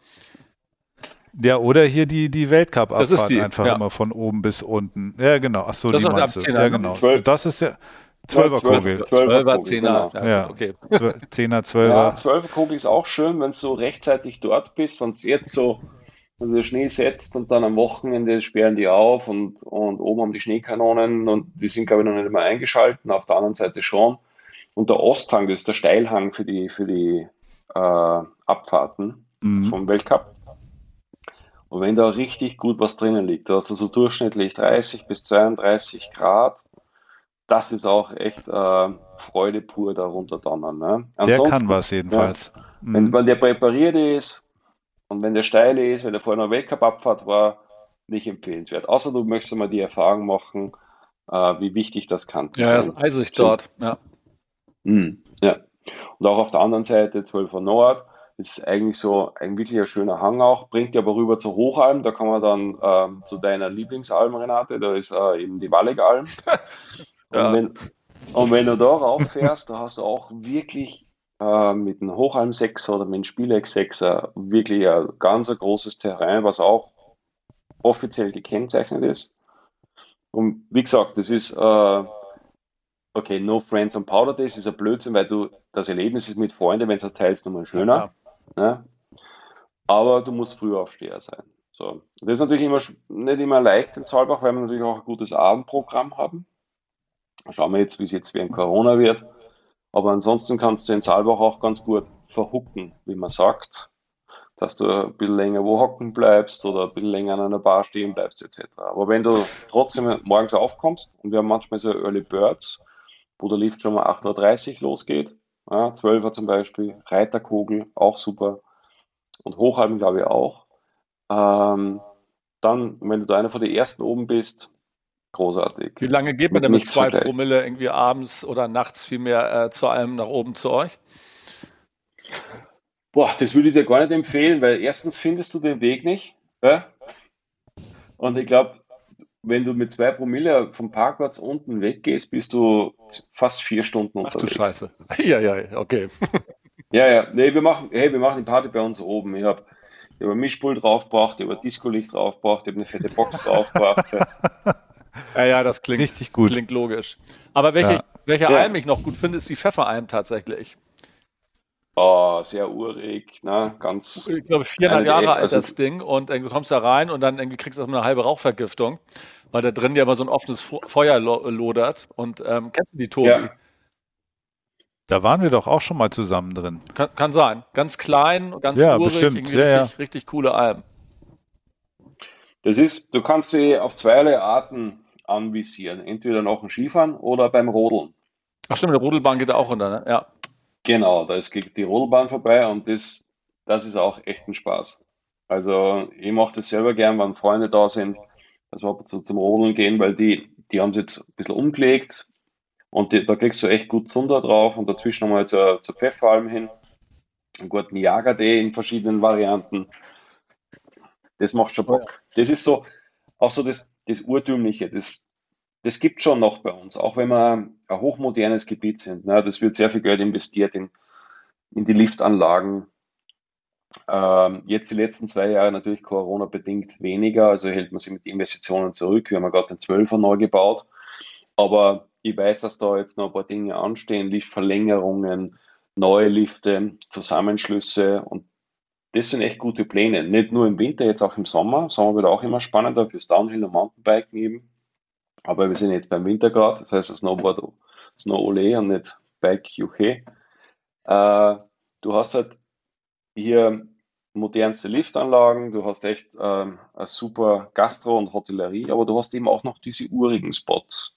Ja, oder hier die, die Weltcup-Abfahrt einfach ja. immer von oben bis unten. Ja, genau. Ach so, das die meinst du. Ja, ne? genau. 12. Das ist ja, Zwölferkugel.
Zwölfer, Zehner.
Genau. Ja, okay. Zehner, Zwölfer.
Ja, Zwölferkugel ist auch schön, wenn du so rechtzeitig dort bist, wenn es jetzt so, also der Schnee setzt und dann am Wochenende sperren die auf und, und oben haben die Schneekanonen und die sind, glaube ich, noch nicht immer eingeschalten, auf der anderen Seite schon. Und der Osthang, das ist der Steilhang für die, für die äh, Abfahrten mhm. vom Weltcup. Und wenn da richtig gut was drinnen liegt, da hast du so durchschnittlich 30 bis 32 Grad, das ist auch echt äh, Freude pur darunter donnern. Ne?
der kann was jedenfalls.
Ja, mhm. wenn, wenn der präpariert ist und wenn der steil ist, wenn der vorher noch Weltcup-Abfahrt war, nicht empfehlenswert. Außer du möchtest mal die Erfahrung machen, äh, wie wichtig das kann.
Ja, das ist eisig dort. Ja.
Mhm, ja. Und auch auf der anderen Seite, 12er Nord, ist eigentlich so ein wirklich ein schöner Hang auch, bringt dir aber rüber zur Hochalm, da kann man dann ähm, zu deiner Lieblingsalm, Renate, da ist äh, eben die Wallegalm. (laughs) Ja. Und, wenn, und wenn du da rauffährst, da hast du auch wirklich äh, mit einem Hochalm 6 oder mit einem Spielex 6 wirklich ein ganz ein großes Terrain, was auch offiziell gekennzeichnet ist. Und wie gesagt, das ist, äh, okay, No Friends on Powder Days ist ein Blödsinn, weil du das Erlebnis ist mit Freunden, wenn es teilst, nochmal schöner. Ja. Ne? Aber du musst Frühaufsteher sein. So. Das ist natürlich immer nicht immer leicht in Zahlbach, weil wir natürlich auch ein gutes Abendprogramm haben. Schauen wir jetzt, wie es jetzt während Corona wird. Aber ansonsten kannst du in Saalbach auch ganz gut verhucken, wie man sagt, dass du ein bisschen länger wo hocken bleibst oder ein bisschen länger an einer Bar stehen bleibst etc. Aber wenn du trotzdem morgens aufkommst und wir haben manchmal so Early Birds, wo der Lift schon mal 8.30 Uhr losgeht, ja, 12 Uhr zum Beispiel, Reiterkugel, auch super und Hochhalben glaube ich auch. Ähm, dann, wenn du da einer von den ersten oben bist, großartig.
Wie lange geht man denn mit zwei Promille irgendwie abends oder nachts vielmehr äh, zu einem nach oben zu euch?
Boah, das würde ich dir gar nicht empfehlen, weil erstens findest du den Weg nicht. Ja? Und ich glaube, wenn du mit zwei Promille vom Parkplatz unten weggehst, bist du fast vier Stunden
unterwegs. Ach du Scheiße. (laughs) Ja, ja, okay.
ja, ja. Nee, wir machen, hey, wir machen die Party bei uns oben. Ich habe ich hab ein Mischpult draufgebracht, ich habe ein Disco-Licht draufgebracht, ich habe eine fette Box draufgebracht. (laughs)
ja, ja, das klingt richtig gut. Klingt logisch. Aber welche, ja. welcher ja. Alm ich noch gut finde, ist die Pfefferalm tatsächlich.
Oh, sehr urig, ne? ganz.
Ich glaube, 400 Jahre alt also, das Ding und du kommst da rein und dann irgendwie kriegst du erstmal eine halbe Rauchvergiftung, weil da drin ja immer so ein offenes Feuer lodert. Und ähm, kennst du die, Tobi? Ja.
Da waren wir doch auch schon mal zusammen drin.
Kann, kann sein. Ganz klein, ganz ja, urig, bestimmt. irgendwie ja, richtig, ja. richtig coole Alben.
Das ist, du kannst sie auf zweierlei Arten anvisieren. Entweder noch ein Skifahren oder beim Rodeln.
Ach stimmt, der Rodelbahn geht auch runter, ne? Ja.
Genau, da ist die Rodelbahn vorbei und das, das ist auch echt ein Spaß. Also ich mache das selber gern, wenn Freunde da sind, dass wir zu, zum Rodeln gehen, weil die, die haben es jetzt ein bisschen umgelegt und die, da kriegst du echt gut Zunder drauf und dazwischen nochmal zur, zur Pfefferalm hin, einen guten Jager-Day in verschiedenen Varianten. Das macht schon Bock. Das ist so, auch so das, das Urtümliche, das, das gibt schon noch bei uns, auch wenn wir ein hochmodernes Gebiet sind. Ne? Das wird sehr viel Geld investiert in, in die Liftanlagen. Ähm, jetzt die letzten zwei Jahre natürlich Corona-bedingt weniger, also hält man sich mit Investitionen zurück. Wir haben ja gerade den 12er neu gebaut. Aber ich weiß, dass da jetzt noch ein paar Dinge anstehen, Liftverlängerungen, neue Lifte, Zusammenschlüsse und das sind echt gute Pläne. Nicht nur im Winter, jetzt auch im Sommer. Sommer wird auch immer spannender fürs Downhill und Mountainbiken eben. Aber wir sind jetzt beim Winter gerade, das heißt Snowboard, Snow Ole und nicht Bike UK. Äh, du hast halt hier modernste Liftanlagen, du hast echt ähm, eine super Gastro und Hotellerie, aber du hast eben auch noch diese urigen Spots.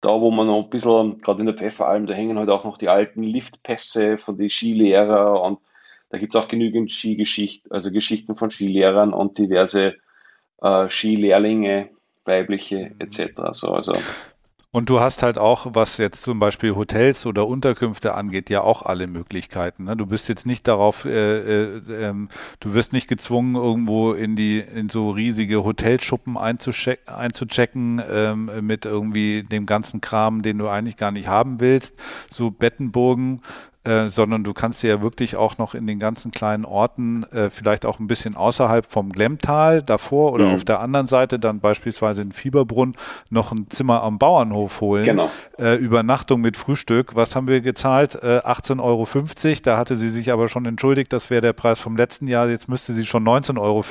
Da, wo man noch ein bisschen, gerade in der Pfefferalm, da hängen halt auch noch die alten Liftpässe von den Skilehrer und da gibt es auch genügend Skigeschichten, also Geschichten von Skilehrern und diverse äh, Skilehrlinge, weibliche etc. So, also
und du hast halt auch, was jetzt zum Beispiel Hotels oder Unterkünfte angeht, ja auch alle Möglichkeiten. Ne? Du bist jetzt nicht darauf, äh, äh, ähm, du wirst nicht gezwungen, irgendwo in die in so riesige Hotelschuppen einzuchecken ähm, mit irgendwie dem ganzen Kram, den du eigentlich gar nicht haben willst. So Bettenburgen äh, sondern du kannst dir ja wirklich auch noch in den ganzen kleinen Orten, äh, vielleicht auch ein bisschen außerhalb vom Glemmtal davor oder mhm. auf der anderen Seite dann beispielsweise in Fieberbrunn noch ein Zimmer am Bauernhof holen. Genau. Äh, Übernachtung mit Frühstück. Was haben wir gezahlt? Äh, 18,50 Euro. Da hatte sie sich aber schon entschuldigt, das wäre der Preis vom letzten Jahr. Jetzt müsste sie schon 19,50 Euro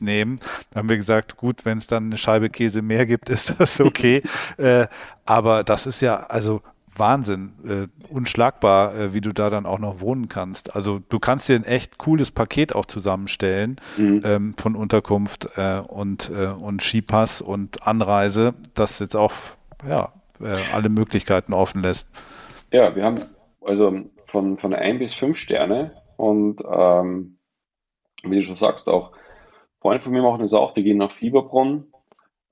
nehmen. Da haben wir gesagt, gut, wenn es dann eine Scheibe Käse mehr gibt, (laughs) ist das okay. äh, aber das ist ja, also Wahnsinn, äh, unschlagbar, äh, wie du da dann auch noch wohnen kannst. Also du kannst dir ein echt cooles Paket auch zusammenstellen mhm. ähm, von Unterkunft äh, und, äh, und Skipass und Anreise, das jetzt auch ja, äh, alle Möglichkeiten offen lässt.
Ja, wir haben also von, von ein bis fünf Sterne und ähm, wie du schon sagst, auch Freunde von mir machen das auch, die gehen nach Fieberbrunn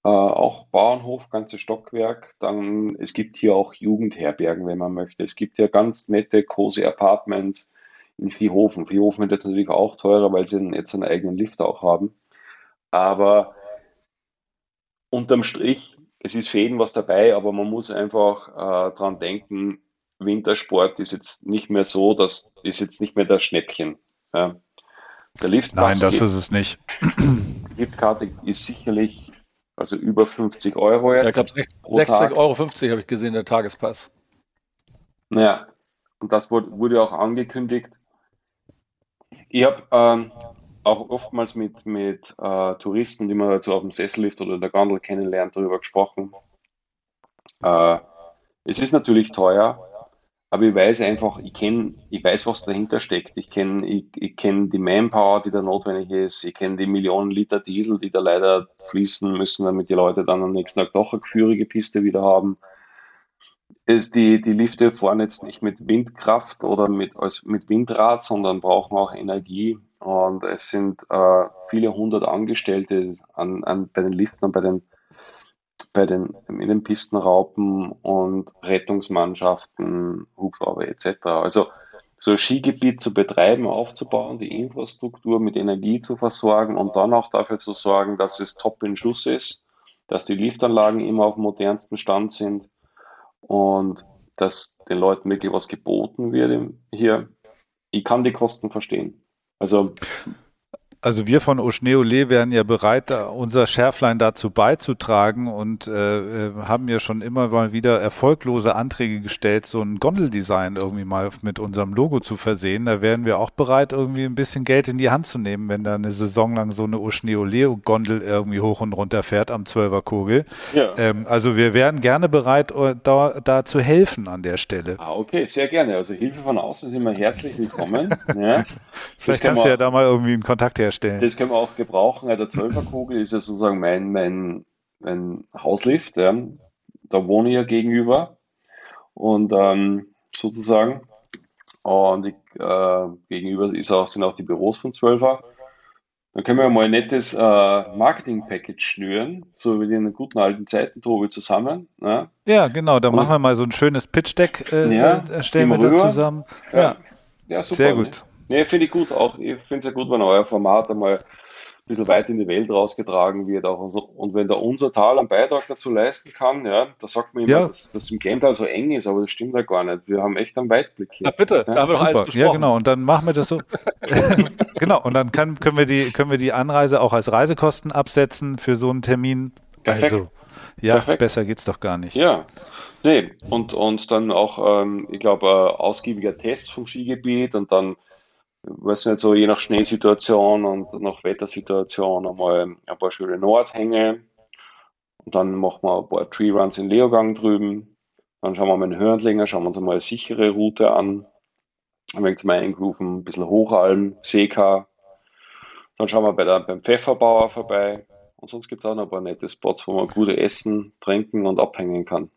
äh, auch Bauernhof, ganzes Stockwerk. Dann, es gibt hier auch Jugendherbergen, wenn man möchte. Es gibt ja ganz nette, cozy Apartments in Viehhofen. Viehhofen wird jetzt natürlich auch teurer, weil sie jetzt einen eigenen Lift auch haben. Aber unterm Strich, es ist für jeden was dabei, aber man muss einfach äh, dran denken, Wintersport ist jetzt nicht mehr so, das ist jetzt nicht mehr das Schnäppchen. Ja.
Der Liftpass Nein, das ist es nicht.
Die Liftkarte ist sicherlich also über 50 Euro jetzt.
Ja, ich glaube 60,50 Euro habe ich gesehen, der Tagespass.
Naja, und das wurde, wurde auch angekündigt. Ich habe ähm, auch oftmals mit, mit äh, Touristen, die man halt so auf dem Sessellift oder der Gondel kennenlernt, darüber gesprochen. Äh, es ist natürlich teuer, aber ich weiß einfach, ich kenne, ich weiß, was dahinter steckt. Ich kenne, ich, ich kenne die Manpower, die da notwendig ist. Ich kenne die Millionen Liter Diesel, die da leider fließen müssen, damit die Leute dann am nächsten Tag doch eine geführige Piste wieder haben. Ist die, die Lifte fahren jetzt nicht mit Windkraft oder mit, als, mit Windrad, sondern brauchen auch Energie. Und es sind äh, viele hundert Angestellte an, an, bei den Liften und bei den bei den, in den Pistenraupen und Rettungsmannschaften, Hubschrauber etc. Also so ein Skigebiet zu betreiben, aufzubauen, die Infrastruktur mit Energie zu versorgen und dann auch dafür zu sorgen, dass es top in Schuss ist, dass die Liftanlagen immer auf dem modernsten Stand sind und dass den Leuten wirklich was geboten wird hier. Ich kann die Kosten verstehen. Also
also wir von Oschneole wären ja bereit, unser Schärflein dazu beizutragen und äh, äh, haben ja schon immer mal wieder erfolglose Anträge gestellt, so ein Gondeldesign irgendwie mal mit unserem Logo zu versehen. Da wären wir auch bereit, irgendwie ein bisschen Geld in die Hand zu nehmen, wenn da eine Saison lang so eine Oschneole-Gondel irgendwie hoch und runter fährt am Zwölferkogel. Ja. Ähm, also wir wären gerne bereit, äh, da, da zu helfen an der Stelle.
Ah, okay, sehr gerne. Also Hilfe von außen ist immer herzlich willkommen. (laughs) ja.
Vielleicht kannst du ja da mal irgendwie einen Kontakt herstellen herstellen.
Das können wir auch gebrauchen. Der Zwölferkogel ist ja sozusagen mein, mein, mein Hauslift. Ja. Da wohne ich ja gegenüber. Und ähm, sozusagen. Und ich, äh, gegenüber ist auch, sind auch die Büros von Zwölfer. Dann können wir mal ein nettes äh, Marketing-Package schnüren, so wie in den guten alten Zeiten, Tobi, zusammen.
Ne? Ja, genau, da machen wir mal so ein schönes Pitch-Deck, äh, ja, erstellen wir da zusammen. Ja, ja.
ja super. Sehr gut. Ne? Nee, finde ich gut. Auch ich finde es ja gut, wenn euer Format einmal ein bisschen weit in die Welt rausgetragen wird. Auch und, so. und wenn da unser Tal einen Beitrag dazu leisten kann, ja, da sagt man immer, ja. dass das im Gametal so eng ist, aber das stimmt ja gar nicht. Wir haben echt einen Weitblick hier.
Ja, bitte, ja? da haben wir doch alles besprochen.
Ja, genau, und dann machen wir das so. (laughs) genau, und dann kann, können, wir die, können wir die Anreise auch als Reisekosten absetzen für so einen Termin. Perfekt. Also, ja, Perfekt. besser geht's doch gar nicht.
Ja. Nee, und, und dann auch, ähm, ich glaube, äh, ausgiebiger Test vom Skigebiet und dann weiß nicht, so je nach Schneesituation und nach Wettersituation einmal ein paar schöne Nordhänge. Und dann machen wir ein paar Tree Runs in Leogang drüben. Dann schauen wir mal in Hörnlinger, schauen wir uns einmal eine sichere Route an. Ein wenig zum Eingrooven, ein bisschen Hochalm, Seeka. Dann schauen wir bei der, beim Pfefferbauer vorbei. Und sonst gibt es auch noch ein paar nette Spots, wo man gut essen, trinken und abhängen kann.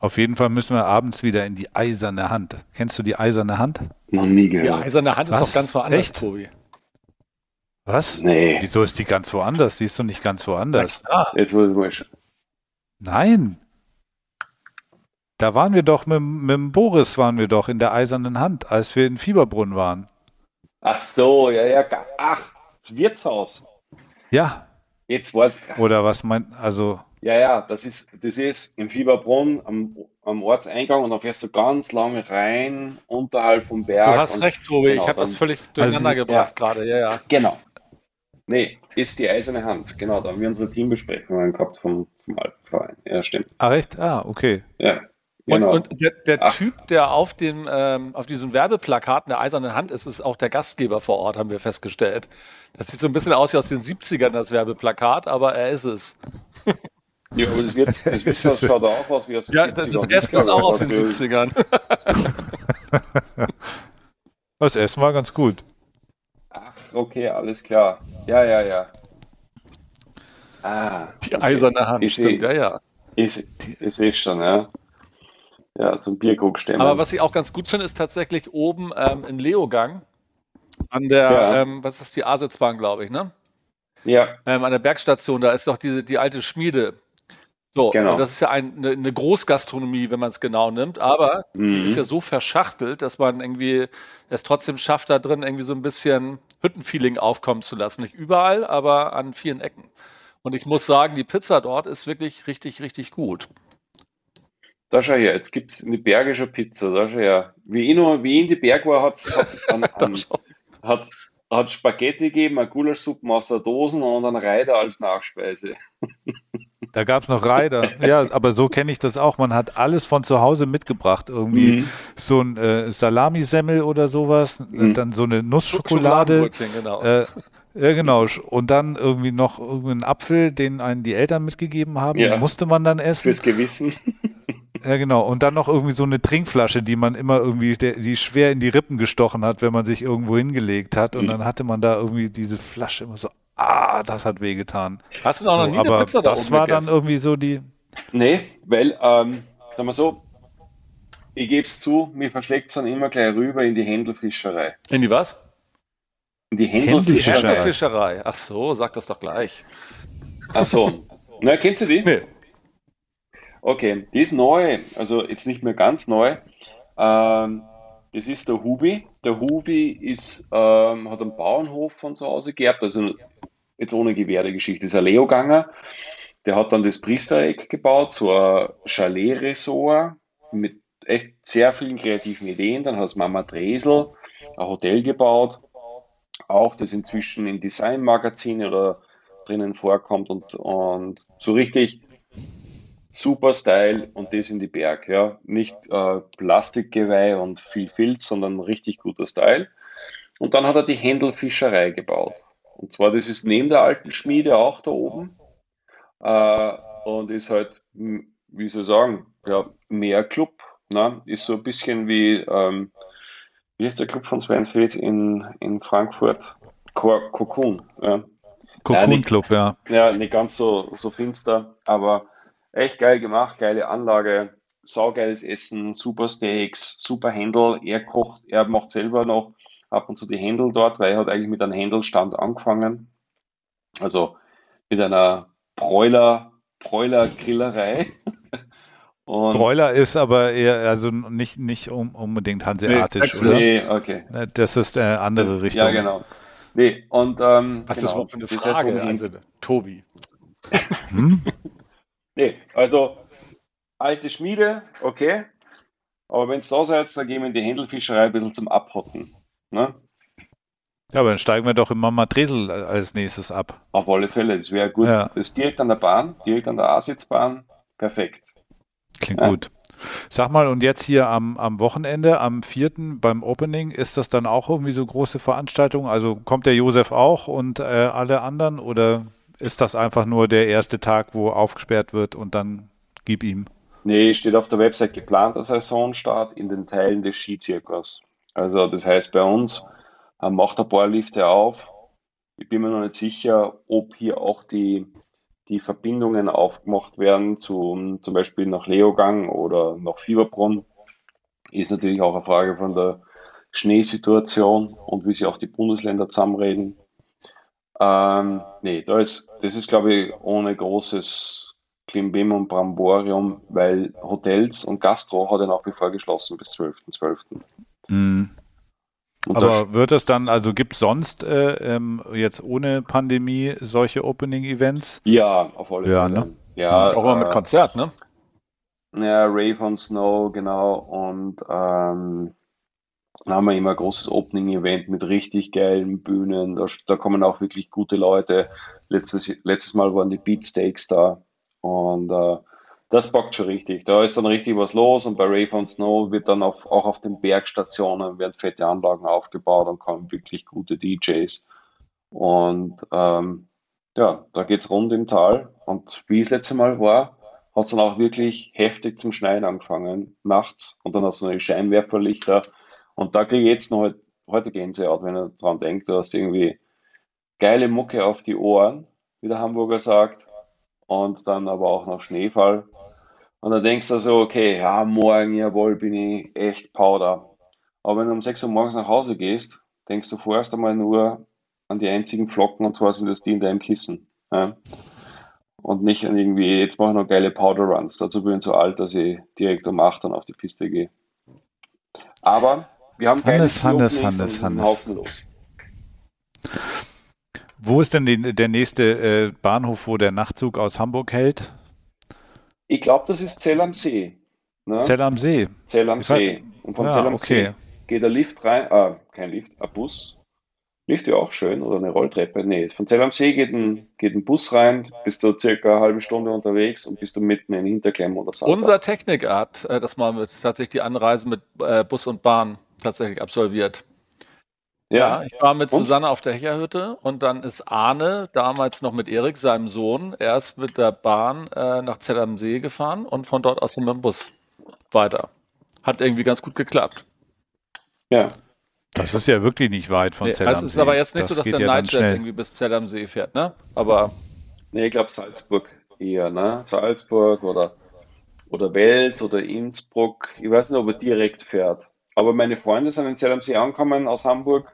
Auf jeden Fall müssen wir abends wieder in die eiserne Hand. Kennst du die eiserne Hand?
Noch nie gehört.
Die eiserne Hand Was? ist doch ganz woanders, Echt? Tobi.
Was? Nee. Wieso ist die ganz woanders? Die ist doch nicht ganz woanders.
Jetzt muss ich mal
Nein. Da waren wir doch mit, mit dem Boris, waren wir doch in der eisernen Hand, als wir in Fieberbrunn waren.
Ach so, ja, ja. Ach, das Wirtshaus.
Ja.
Jetzt weiß
ich. Oder was meint, also.
Ja, ja, das ist, das ist im Fieberbrunn am, am Ortseingang und dann fährst du ganz lange rein, unterhalb vom Berg.
Du hast recht, Tobi, genau, ich habe das völlig durcheinander also, gebracht ja, gerade, ja, ja.
Genau. Nee, ist die eiserne Hand. Genau, da haben wir unsere Teambesprechungen gehabt vom, vom Alpenverein. Ja, stimmt.
Ah, echt? Ah, okay.
Ja.
Genau. Und, und, der, der Typ, der auf, dem, ähm, auf diesen Werbeplakaten der eisernen Hand ist, ist auch der Gastgeber vor Ort, haben wir festgestellt. Das sieht so ein bisschen aus wie aus den 70ern, das Werbeplakat, aber er ist es.
Ja, aber das, wird, das, (laughs) wird, das schaut auch aus wie aus
den ja, 70ern. Das Essen ist auch aus den 70ern. (laughs)
das Essen war ganz gut.
Ach, okay, alles klar. Ja, ja, ja. Ah,
Die okay. eiserne Hand,
ich stimmt,
ja, ja.
Ich, ich sehe schon, ja. Ja, zum Bierkrug stemmen.
Aber was ich auch ganz gut finde, ist tatsächlich oben ähm, in Leogang an der, ja. ähm, was ist die Asitzbahn, glaube ich, ne?
Ja.
Ähm, an der Bergstation, da ist doch diese, die alte Schmiede. So, genau. das ist ja ein, eine, eine Großgastronomie, wenn man es genau nimmt, aber mhm. die ist ja so verschachtelt, dass man irgendwie es trotzdem schafft, da drin irgendwie so ein bisschen Hüttenfeeling aufkommen zu lassen. Nicht überall, aber an vielen Ecken. Und ich muss sagen, die Pizza dort ist wirklich richtig, richtig gut.
Da schau her, jetzt gibt es eine bergische Pizza. Da schau her. Wie ich, noch, wie in die Berg war, hat es hat, hat Spaghetti gegeben, eine Gulaschsuppe aus der Dosen und einen Reiter als Nachspeise. (laughs)
Da gab es noch Reiter. Ja, aber so kenne ich das auch. Man hat alles von zu Hause mitgebracht. Irgendwie mhm. so ein äh, Salamisemmel oder sowas, mhm. dann so eine Nussschokolade. Genau. Äh, ja, genau. Und dann irgendwie noch irgendeinen Apfel, den einen die Eltern mitgegeben haben. Ja. Den musste man dann essen.
Fürs Gewissen. (laughs)
Ja, genau. Und dann noch irgendwie so eine Trinkflasche, die man immer irgendwie, die schwer in die Rippen gestochen hat, wenn man sich irgendwo hingelegt hat. Und mhm. dann hatte man da irgendwie diese Flasche immer so, ah, das hat wehgetan.
Hast du noch, so, noch nie
eine Pizza da Das war gegessen? dann irgendwie so die.
Nee, weil, ähm, sagen wir so, ich gebe es zu, mir verschlägt es dann immer gleich rüber in die Händelfischerei.
In die was?
In die Händelfischerei.
Händelfischerei. Ach so, sag das doch gleich.
Ach so. Na, kennst du die?
Nee.
Okay, die ist neu, also jetzt nicht mehr ganz neu. Ähm, das ist der Hubi. Der Hubi ist, ähm, hat einen Bauernhof von zu Hause geerbt, also jetzt ohne Gewehr der Geschichte. Das ist ein Leoganger. Der hat dann das Priestereck gebaut, so ein Chalet-Resort mit echt sehr vielen kreativen Ideen. Dann hat Mama Dresel ein Hotel gebaut, auch das inzwischen in Designmagazine oder drinnen vorkommt und, und so richtig super Style und das in die Berg. Ja. Nicht äh, Plastikgeweih und viel Filz, sondern richtig guter Style. Und dann hat er die Händelfischerei gebaut. Und zwar, das ist neben der alten Schmiede auch da oben. Äh, und ist halt, wie soll ich sagen, ja, mehr Club. Ne? Ist so ein bisschen wie, ähm, wie ist der Club von Svenfeld in, in Frankfurt? Cocoon. Ja.
Cocoon Club, ja.
Ja, nicht ganz so, so finster, aber echt geil gemacht, geile Anlage, saugeiles Essen, super Steaks, super Händel. Er kocht, er macht selber noch ab und zu die Händel dort, weil er hat eigentlich mit einem Händelstand angefangen. Also mit einer Bräuler, Bräuler-Grillerei. (laughs)
Bräuler ist aber eher, also nicht, nicht unbedingt hanseatisch,
nee, oder? Nee, okay.
Das ist eine andere Richtung.
Ja, genau. Nee, und ähm,
Was
genau,
ist das für eine Frage, also, Tobi? (laughs) (laughs)
Hm? nee, also alte Schmiede, okay. Aber wenn es da seid, dann gehen wir in die Händelfischerei ein bisschen zum Abhotten. Ne?
Ja, aber dann steigen wir doch im Mama Dresel als nächstes ab.
Auf alle Fälle, das wäre gut. Ja. Das ist direkt an der Bahn, direkt an der A-Sitzbahn. Perfekt.
Klingt ja. gut. Sag mal, und jetzt hier am, am Wochenende, am 4. beim Opening, ist das dann auch irgendwie so große Veranstaltung? Also kommt der Josef auch und äh, alle anderen oder ist das einfach nur der erste Tag, wo aufgesperrt wird und dann gib ihm?
Nee, steht auf der Website geplanter Saisonstart in den Teilen des Skizirkurs. Also das heißt bei uns äh, macht ein paar Lifte auf. Ich bin mir noch nicht sicher, ob hier auch die die Verbindungen aufgemacht werden, zu, zum Beispiel nach Leogang oder nach Fieberbrunn, ist natürlich auch eine Frage von der Schneesituation und wie sich auch die Bundesländer zusammenreden. Ähm, nee, da ist, das ist, glaube ich, ohne großes Klimbim und Bramborium, weil Hotels und Gastro hat er nach wie vor geschlossen bis 12.12. .12.
Mhm. Aber wird es dann, also gibt es sonst äh, ähm, jetzt ohne Pandemie solche Opening-Events?
Ja, auf alle
ja, Fälle. Ne?
Ja, auch mal mit äh, Konzert, ne?
Ja, Rave on Snow, genau. Und ähm, dann haben wir immer ein großes Opening-Event mit richtig geilen Bühnen. Da, da, kommen auch wirklich gute Leute. Letztes, letztes Mal waren die Beatsteaks da. Und äh, das bockt schon richtig. Da ist dann richtig was los und bei Rave on Snow wird dann auf, auch auf den Bergstationen werden fette Anlagen aufgebaut und kommen wirklich gute DJs. Und ähm, ja, da geht es rund im Tal. Und wie es letzte Mal war, hat es dann auch wirklich heftig zum Schneien angefangen, nachts. Und dann hast du eine Scheinwerferlichter. Und da kriege ich jetzt noch heute Gänsehaut, wenn er dran denkt, du hast irgendwie geile Mucke auf die Ohren, wie der Hamburger sagt. Und dann aber auch noch Schneefall. Und dann denkst du so, okay, ja, morgen, jawohl, bin ich echt Powder. Aber wenn du um 6 Uhr morgens nach Hause gehst, denkst du vorerst einmal nur an die einzigen Flocken und zwar sind das die in deinem Kissen. Ja? Und nicht an irgendwie, jetzt mache ich noch geile Powder Runs. Dazu bin ich so alt, dass ich direkt um 8 dann auf die Piste gehe. Aber wir haben
Hannes, Hannes, Hannes, Hannes. los. Wo ist denn die, der nächste äh, Bahnhof, wo der Nachtzug aus Hamburg hält?
Ich glaube, das ist Zell am See.
Ne? Zell am See.
Zell am See. Und von ja, Zell am okay. See geht der Lift rein, ah, kein Lift, ein Bus. Lift ja auch schön oder eine Rolltreppe. Nee, von Zell am See geht ein, geht ein Bus rein, bist du circa eine halbe Stunde unterwegs und bist du mitten in Hinterklemm oder
so. Unser Technikart, äh, dass man mit, tatsächlich die Anreise mit äh, Bus und Bahn tatsächlich absolviert. Ja, ich war mit und? Susanne auf der Hecherhütte und dann ist Arne, damals noch mit Erik, seinem Sohn, erst mit der Bahn äh, nach Zell am See gefahren und von dort aus mit dem Bus. weiter. Hat irgendwie ganz gut geklappt.
Ja.
Das ist ja wirklich nicht weit von
nee,
Zell am
also Es ist
See.
aber jetzt nicht
Das
so, dass der
ja
Nightjet irgendwie bis Zell am See fährt, ne? Aber
Nee, ich glaube Salzburg eher, ne? Salzburg oder, oder Wels oder Innsbruck. Ich weiß nicht, ob er direkt fährt. Aber meine Freunde sind in Zell am See angekommen aus Hamburg.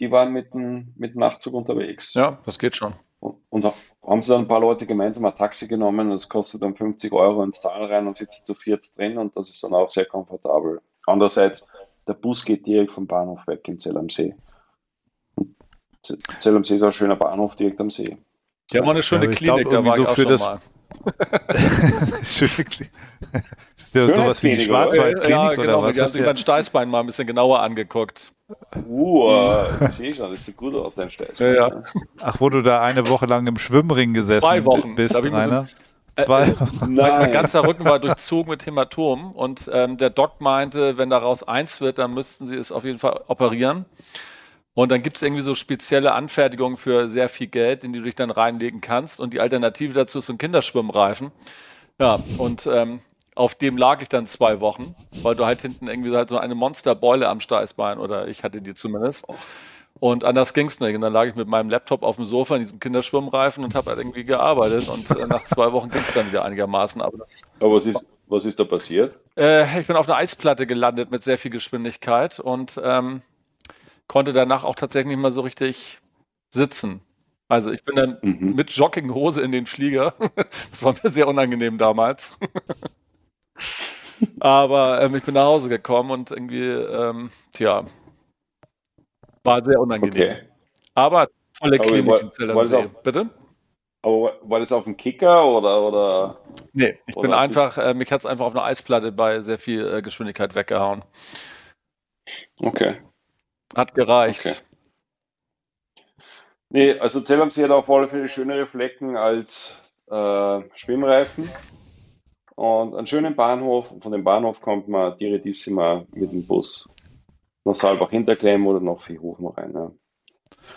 Die waren mit dem, mit dem Nachtzug unterwegs.
ja, das geht schon.
Und, und ha- haben sie dann ein paar Leute gemeinsam ein Taxi genommen. Das kostet dann 50 Euro ins Tal rein und sitzt zu viert drin. Und das ist dann auch sehr komfortabel. Andererseits, der Bus geht direkt vom Bahnhof weg in Zell am See. Zell am See ist auch ein schöner Bahnhof direkt am See.
Die haben auch eine schöne
aber ich glaub,
Klinik, da war ich
so
auch
für
schon
das-
mal. (laughs)
Schöne Kli- ist ja sowas wie die
oder?
Schwarzwaldklinik
ja,
oder
genau,
was?
die haben sich mein Steißbein mal ein bisschen genauer angeguckt.
Uh, äh, ich sehe schon, das sieht gut aus, dein Steiß.
Ja, ja.
ach, wo du da eine Woche lang im Schwimmring gesessen
Zwei Wochen.
bist, Rainer? Zwei Wochen.
Mein,
Nein.
mein ganzer Rücken war (laughs) durchzogen mit Hämatom und ähm, der Doc meinte, wenn daraus eins wird, dann müssten sie es auf jeden Fall operieren. Und dann gibt es irgendwie so spezielle Anfertigungen für sehr viel Geld, in die du dich dann reinlegen kannst. Und die Alternative dazu ist so ein Kinderschwimmreifen. Ja, und ähm, auf dem lag ich dann zwei Wochen, weil du halt hinten irgendwie halt so eine Monsterbeule am Steißbein oder ich hatte die zumindest. Und anders ging es nicht. Und dann lag ich mit meinem Laptop auf dem Sofa in diesem Kinderschwimmreifen und habe halt irgendwie gearbeitet. Und äh, nach zwei Wochen ging es dann wieder einigermaßen. Aber
Aber was ist, was ist da passiert?
äh, ich bin auf einer Eisplatte gelandet mit sehr viel Geschwindigkeit und ähm, konnte danach auch tatsächlich nicht mehr so richtig sitzen. Also ich bin dann
Mhm.
mit Jogginghose in den Flieger. (laughs) Das war mir sehr unangenehm damals. (laughs) Aber ähm, ich bin nach Hause gekommen und irgendwie, ähm, tja, war sehr unangenehm.
Okay.
Aber tolle Klinik
war-
in Zell am See. Bitte?
Aber war- das auf dem Kicker oder, oder?
Nee, ich bin
Oder
einfach, äh, mich hat es einfach auf einer Eisplatte bei sehr viel äh, Geschwindigkeit weggehauen.
Okay.
Hat gereicht.
Okay. Nee, also Zell am See hat auf alle Fälle schönere Flecken als äh, Schwimmreifen. Und einen schönen Bahnhof. Und von dem Bahnhof kommt man direttissima mit dem Bus nach Saalbach Hinterklemm oder nach Viehhofen rein. Ja.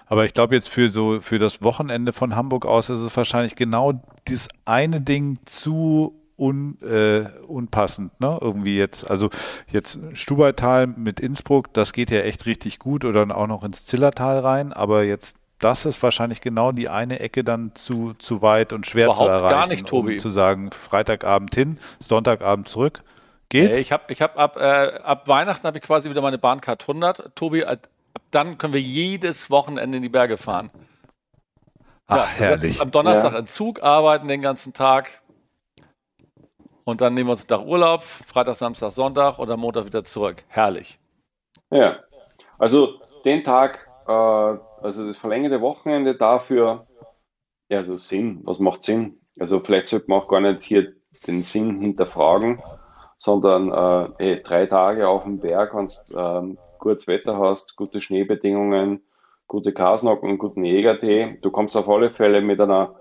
Aber ich glaube jetzt für so für das Wochenende von Hamburg aus ist es wahrscheinlich genau dieses eine Ding zu un, äh, unpassend, ne? Irgendwie jetzt, also jetzt Stubaital mit Innsbruck, das geht ja echt richtig gut oder dann auch noch ins Zillertal rein, aber jetzt das ist wahrscheinlich genau die eine Ecke dann zu, zu weit und schwer
Überhaupt
zu
gar
erreichen.
nicht, Tobi.
Um zu sagen, Freitagabend hin, Sonntagabend zurück. Geht?
Äh, Ich habe ich hab ab, äh, ab Weihnachten habe ich quasi wieder meine Bahncard 100. Tobi, ab ab dann können wir jedes Wochenende in die Berge fahren.
Ach,
Ja,
herrlich.
Am Donnerstag
Ja.
in Zug arbeiten den ganzen Tag. Und dann nehmen wir uns einen Tag Urlaub, Freitag, Samstag, Sonntag und am Montag wieder zurück. Herrlich.
Ja, also den Tag, äh, also das verlängerte Wochenende dafür, ja, also Sinn, was macht Sinn? Also vielleicht sollte man auch gar nicht hier den Sinn hinterfragen, sondern äh, hey, drei Tage auf dem Berg, wenn du ähm, gutes Wetter hast, gute Schneebedingungen, gute Kasnocken, guten Jägertee, du kommst auf alle Fälle mit einer,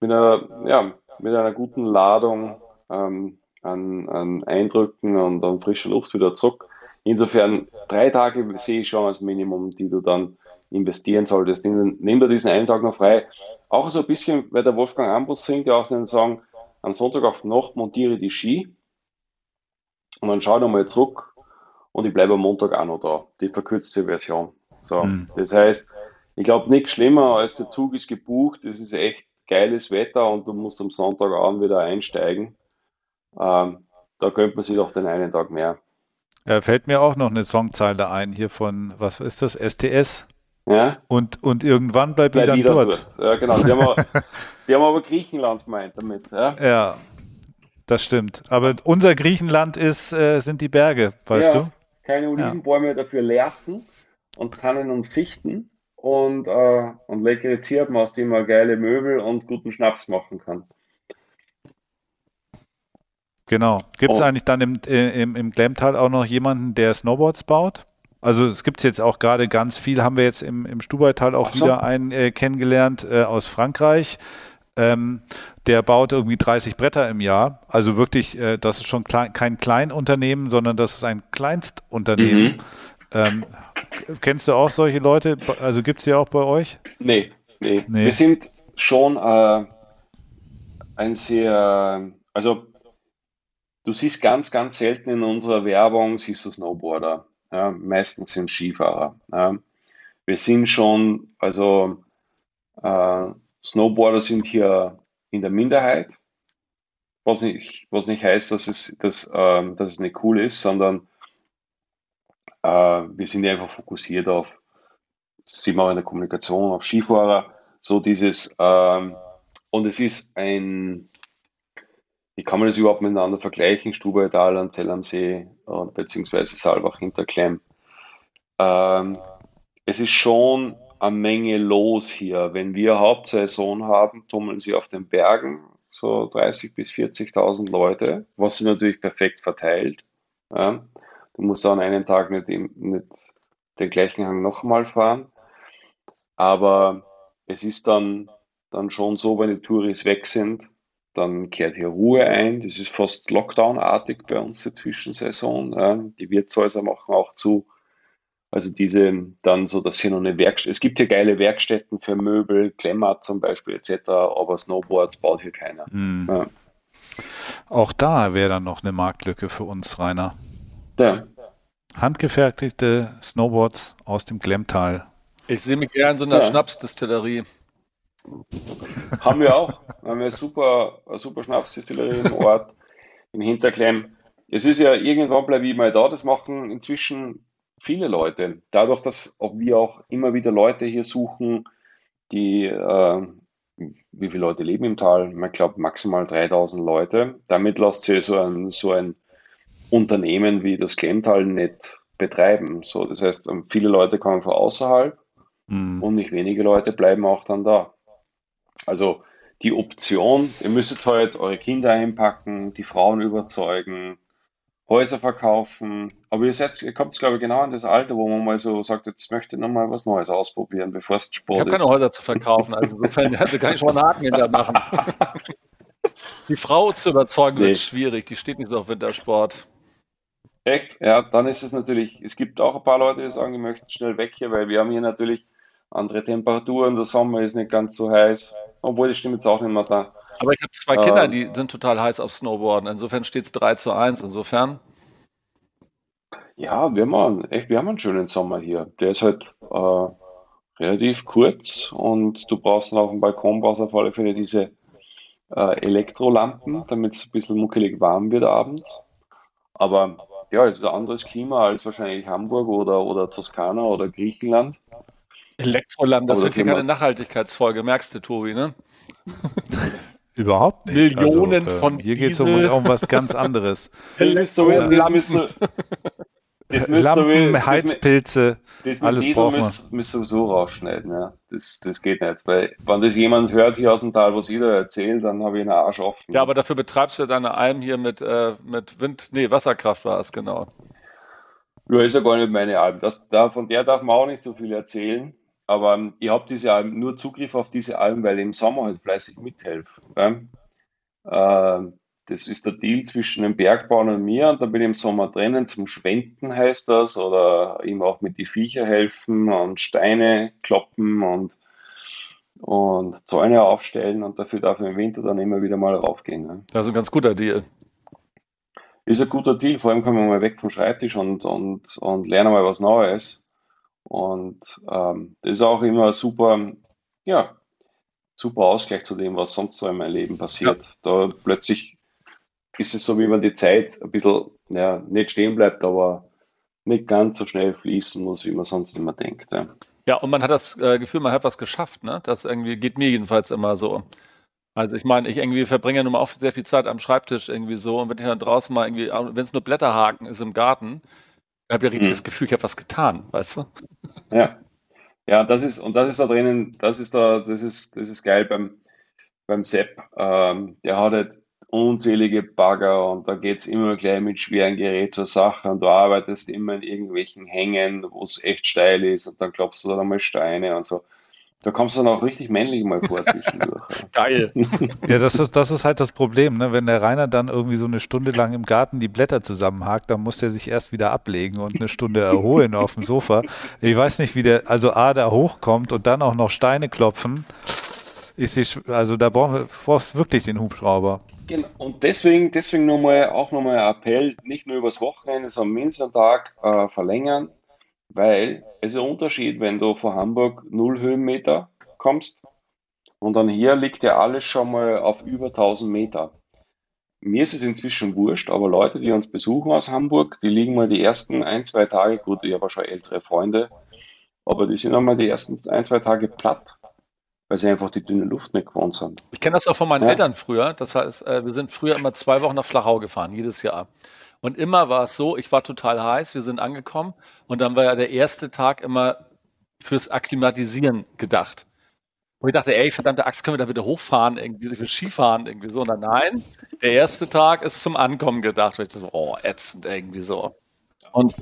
mit einer, ja, mit einer guten Ladung ähm, an, an Eindrücken und an frischer Luft wieder zurück. Insofern drei Tage sehe ich schon als Minimum, die du dann investieren solltest. Nimm, nimm dir diesen einen Tag noch frei. Auch so ein bisschen, weil der Wolfgang Ambus singt ja auch den Song, am Sonntag auf Nacht montiere die Ski und dann schau nochmal zurück und ich bleibe am Montag auch noch da. Die verkürzte Version. So,
Mhm.
das heißt, ich glaube nichts schlimmer als der Zug ist gebucht, es ist echt geiles Wetter und du musst am Sonntagabend wieder einsteigen. Ähm, da könnte man sich doch den einen Tag mehr.
Da fällt mir auch noch eine Songzeile ein hier von, was ist das, STS?
Ja?
Und, und irgendwann bleib,
Bleib
ich dann
wieder
dort.
dort. Ja, genau. Die haben, aber, (laughs) die haben aber Griechenland gemeint damit. Ja?
Ja, das stimmt. Aber unser Griechenland ist, äh, sind die Berge, weißt
ja,
du?
Keine Olivenbäume, dafür Lärchen und Tannen und Fichten und, äh, und leckere Zirben, aus denen man geile Möbel und guten Schnaps machen kann.
Genau. Gibt es
Oh.
eigentlich dann im, äh, im, im Glemtal auch noch jemanden, der Snowboards baut? Also es gibt jetzt auch gerade ganz viel, haben wir jetzt im, im Stubaital auch
so.
wieder einen äh, kennengelernt äh, aus Frankreich. Ähm, der baut irgendwie 30 Bretter im Jahr. Also wirklich, äh, das ist schon klein, kein Kleinunternehmen, sondern das ist ein Kleinstunternehmen.
Mhm.
Ähm, kennst du auch solche Leute? Also gibt es die auch bei euch?
Nee, nee.
Nee.
Wir sind schon äh, ein sehr, also du siehst ganz, ganz selten in unserer Werbung, siehst du Snowboarder. Ja, meistens sind Skifahrer. Ja. Wir sind schon, also äh, Snowboarder sind hier in der Minderheit, was nicht, was nicht heißt, dass es, dass, äh, dass es nicht cool ist, sondern äh, wir sind einfach fokussiert auf, sind wir auch in der Kommunikation, auf Skifahrer, so dieses, ähm, und es ist ein, wie kann man das überhaupt miteinander vergleichen? Stubaital und Zell am See äh, beziehungsweise Saalbach hinterklemm. Ähm, es ist schon eine Menge los hier. Wenn wir Hauptsaison haben, tummeln sie auf den Bergen so 30.000 bis 40.000 Leute, was sie natürlich perfekt verteilt. Ja. Du musst an einem Tag nicht, nicht den gleichen Hang nochmal fahren. Aber es ist dann, dann schon so, wenn die Touris weg sind, dann kehrt hier Ruhe ein. Das ist fast Lockdown-artig bei uns die Zwischensaison. Ja. Die Wirtshäuser machen auch zu. Also diese dann so, dass hier noch eine Werkstatt, es gibt hier geile Werkstätten für Möbel, Klemmbad zum Beispiel etc., aber Snowboards baut hier keiner. Mhm. Ja.
Auch da wäre dann noch eine Marktlücke für uns, Rainer.
Ja.
Handgefertigte Snowboards aus dem Glemmtal.
Ich sehe mich eher in so einer ja. Schnapsdistillerie.
Haben wir auch. Haben wir super, eine super Schnapsdistillerie im Ort, im Hinterklemm. Es ist ja irgendwann bleibe ich mal da. Das machen inzwischen viele Leute. Dadurch, dass wir auch immer wieder Leute hier suchen, die, äh, wie viele Leute leben im Tal? Ich glaube maximal 3000 Leute. Damit lässt sich so ein, so ein Unternehmen wie das Klemmtal nicht betreiben. So, das heißt, viele Leute kommen von außerhalb mhm. und nicht wenige Leute bleiben auch dann da. Also die Option, ihr müsstet halt eure Kinder einpacken, die Frauen überzeugen, Häuser verkaufen. Aber ihr, seid, ihr kommt, glaube ich, genau in das Alter, wo man mal so sagt, jetzt möchte ich nochmal was Neues ausprobieren, bevor es Sport
ist. Ich habe keine Häuser zu verkaufen, also insofern (laughs) also kann ich schon einen Haken hinter machen. Die Frau zu überzeugen nee. wird schwierig, die steht nicht so auf Wintersport.
Echt? Ja, dann ist es natürlich, es gibt auch ein paar Leute, die sagen, die möchten schnell weg hier, weil wir haben hier natürlich andere Temperaturen, der Sommer ist nicht ganz so heiß, obwohl die stimmt jetzt auch nicht mehr da.
Aber ich habe zwei Kinder, ähm, die sind total heiß auf Snowboarden, insofern steht es 3 zu 1, insofern.
Ja, wir haben, echt, wir haben einen schönen Sommer hier. Der ist halt äh, relativ kurz und du brauchst auf dem Balkon brauchst auf alle Fälle diese äh, Elektrolampen, damit es ein bisschen muckelig warm wird abends. Aber ja, es ist ein anderes Klima als wahrscheinlich Hamburg oder, oder Toskana oder Griechenland.
Elektrolampen, das wird hier keine Nachhaltigkeitsfolge, merkst du, Tobi, ne? (laughs)
Überhaupt
nicht. Millionen also, äh, von
Hier geht es um, um, was ganz anderes. (laughs)
Elektrolampen.
Lampen, (laughs) Heizpilze,
das mit alles braucht man. Müssen, müssen so rausschneiden, ja. Das, das geht nicht, weil wenn das jemand hört hier aus dem Tal, was jeder erzählt, dann habe ich einen Arsch offen.
Ja, aber dafür betreibst du deine Alm hier mit, äh, mit Wind, nee, Wasserkraft war es, genau.
Ja, ist ja gar nicht meine Alm. Das, da, von der darf man auch nicht so viel erzählen. Aber ähm, ich habe diese Alben, nur Zugriff auf diese Alben, weil ich im Sommer halt fleißig mithelfe. Ja? Äh, das ist der Deal zwischen dem Bergbauern und mir und da bin ich im Sommer drinnen zum Schwenden heißt das oder ihm auch mit die Viecher helfen und Steine kloppen und, und Zäune aufstellen und dafür darf ich im Winter dann immer wieder mal raufgehen. Ne?
Das ist ein ganz guter Deal.
Ist ein guter Deal, vor allem kommen wir mal weg vom Schreibtisch und, und, und lernen mal was Neues. Und ähm, das ist auch immer super, ja, super Ausgleich zu dem, was sonst so in meinem Leben passiert. Ja. Da plötzlich ist es so, wie wenn die Zeit ein bisschen, ja, nicht stehen bleibt, aber nicht ganz so schnell fließen muss, wie man sonst immer denkt. Ja,
ja und man hat das äh, Gefühl, man hat was geschafft, ne? Das irgendwie geht mir jedenfalls immer so. Also ich meine, ich irgendwie verbringe nun mal auch sehr viel Zeit am Schreibtisch irgendwie so und wenn ich dann draußen mal irgendwie, wenn es nur Blätterhaken ist im Garten, ich habe ja richtig hm. das Gefühl, ich habe was getan, weißt du?
Ja. Ja, das ist, und das ist da drinnen, das ist da, das ist, das ist geil beim, beim Sepp. Ähm, der hat halt unzählige Bagger und da geht es immer gleich mit schweren Gerät zur Sache und du arbeitest immer in irgendwelchen Hängen, wo es echt steil ist und dann klopfst du da mal Steine und so. Da kommst du dann auch richtig männlich mal vor zwischendurch. (laughs)
Geil.
Ja, das ist, das ist halt das Problem, ne? Wenn der Rainer dann irgendwie so eine Stunde lang im Garten die Blätter zusammenhakt, dann muss der sich erst wieder ablegen und eine Stunde erholen auf dem Sofa. Ich weiß nicht, wie der, also A, da hochkommt und dann auch noch Steine klopfen. Ich sehe, also da brauchen wir brauchst wirklich den Hubschrauber.
Genau. Und deswegen, deswegen nochmal, auch nochmal ein Appell, nicht nur übers Wochenende, sondern mindestens einen Tag äh, verlängern, weil es ist ein Unterschied, wenn du von Hamburg null Höhenmeter kommst und dann hier liegt ja alles schon mal auf über 1000 Meter. Mir ist es inzwischen wurscht, aber Leute, die uns besuchen aus Hamburg, die liegen mal die ersten ein, zwei Tage, gut, ich habe schon ältere Freunde, aber die sind einmal die ersten ein, zwei Tage platt, weil sie einfach die dünne Luft nicht gewohnt sind.
Ich kenne das auch von meinen ja. Eltern früher. Das heißt, äh, wir sind früher immer zwei Wochen nach Flachau gefahren, jedes Jahr. Und immer war es so, ich war total heiß, wir sind angekommen und dann war ja der erste Tag immer fürs Akklimatisieren gedacht. Und ich dachte, ey, verdammte Axt, können wir da bitte hochfahren, irgendwie für Skifahren, irgendwie so. Und dann nein, der erste Tag ist zum Ankommen gedacht. Und ich dachte, oh, ätzend irgendwie so. Und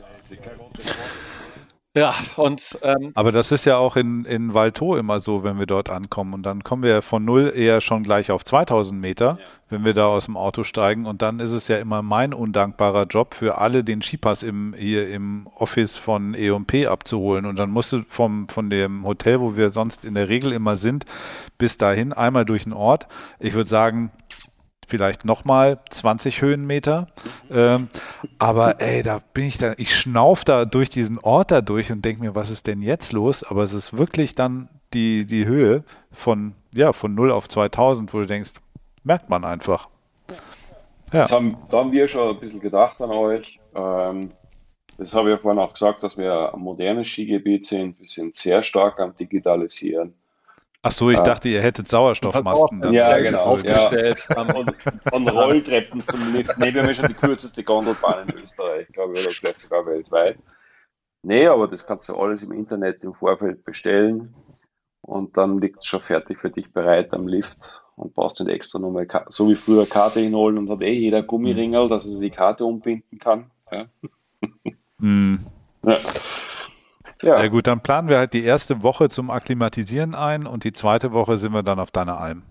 ja, und. Ähm,
Aber das ist ja auch in, in Valto immer so, wenn wir dort ankommen. Und dann kommen wir von null eher schon gleich auf 2000 Meter, ja. wenn wir da aus dem Auto steigen. Und dann ist es ja immer mein undankbarer Job für alle, den Skipass im, hier im Office von E&P abzuholen. Und dann musst du vom, von dem Hotel, wo wir sonst in der Regel immer sind, bis dahin einmal durch den Ort. Ich würde sagen, vielleicht nochmal 20 Höhenmeter. Ähm, aber ey, da bin ich dann, ich schnauf da durch diesen Ort da durch und denke mir, was ist denn jetzt los? Aber es ist wirklich dann die, die Höhe von, ja, von 0 auf 2000, wo du denkst, merkt man einfach.
Ja. Das haben, da haben wir schon ein bisschen gedacht an euch. Ähm, das habe ich ja vorhin auch gesagt, dass wir ein modernes Skigebiet sind. Wir sind sehr stark am Digitalisieren.
Ach so, ich dachte, ihr hättet Sauerstoffmasken.
Ja, genau. Aufgestellt. Ja. (laughs) Und, und Rolltreppen zum Lift. Nee, wir haben ja schon die kürzeste Gondelbahn in Österreich, glaube ich, oder vielleicht sogar weltweit. Nee, aber das kannst du alles im Internet im Vorfeld bestellen und dann liegt es schon fertig für dich bereit am Lift und brauchst nicht extra nochmal, so wie früher Karte hinholen und hat eh jeder Gummiringel, dass er die Karte umbinden kann. Ja.
Mm. ja. Ja. ja gut, dann planen wir halt die erste Woche zum Akklimatisieren ein und die zweite Woche sind wir dann auf deiner Alm.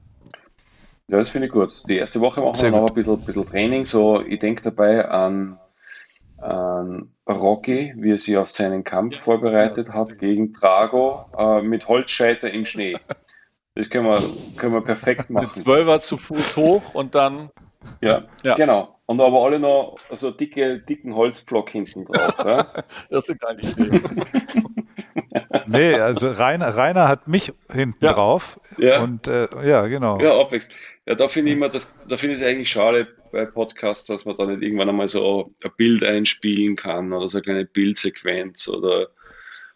Ja, das finde ich gut. Die erste Woche machen Sehr wir noch ein bisschen, bisschen Training. So, ich denke dabei an, an Rocky, wie er sich auf seinen Kampf vorbereitet hat gegen Drago äh, mit Holzscheiter im Schnee. (laughs) Das können wir, können wir perfekt machen. Mit
Zwölfer zu Fuß hoch und dann.
Ja, ja, genau. Und aber alle noch so dicke, dicken Holzblock hinten drauf. Ja? (laughs)
Das ist gar (laughs) nicht
nee, also Rainer, Rainer hat mich hinten ja. drauf. Ja. Und äh, ja, genau.
Ja, abwechselnd. Ja, da finde ich immer, das, da finde ich es eigentlich schade bei Podcasts, dass man da nicht irgendwann einmal so ein Bild einspielen kann oder so eine kleine Bildsequenz oder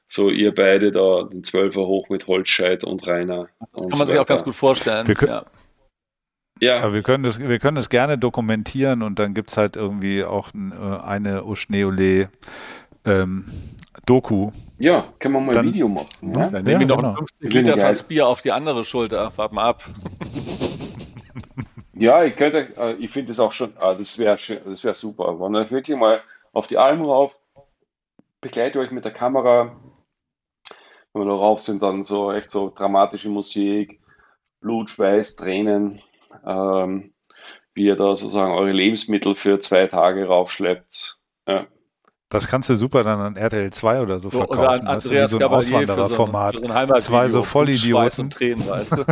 so ihr beide da den Zwölfer hoch mit Holzscheit und Rainer.
Das kann man so sich auch ganz gut vorstellen.
Wir können, ja. Ja. Aber wir können das, wir können das gerne dokumentieren und dann gibt es halt irgendwie auch äh, eine Uschneole ähm, Doku.
Ja, können wir mal dann, ein Video machen.
Ja? Dann nehmen wir noch genau. 50 Liter Fass Bier auf die andere Schulter, warte mal ab.
ja, ich könnte, äh, ich finde es auch schon, ah, das wäre das wär super. Wenn ihr wirklich mal auf die Alm rauf, begleitet euch mit der Kamera, wenn wir da rauf sind, dann so echt so dramatische Musik, Blut, Schweiß, Tränen, ähm, wie ihr da sozusagen eure Lebensmittel für zwei Tage raufschleppt. Ja.
Das kannst du super dann an RTL 2 oder so, so verkaufen. Oder an
Andreas so ein Auswandererformat.
So ein, Zwei so Vollidioten.
Tränen, weißt du?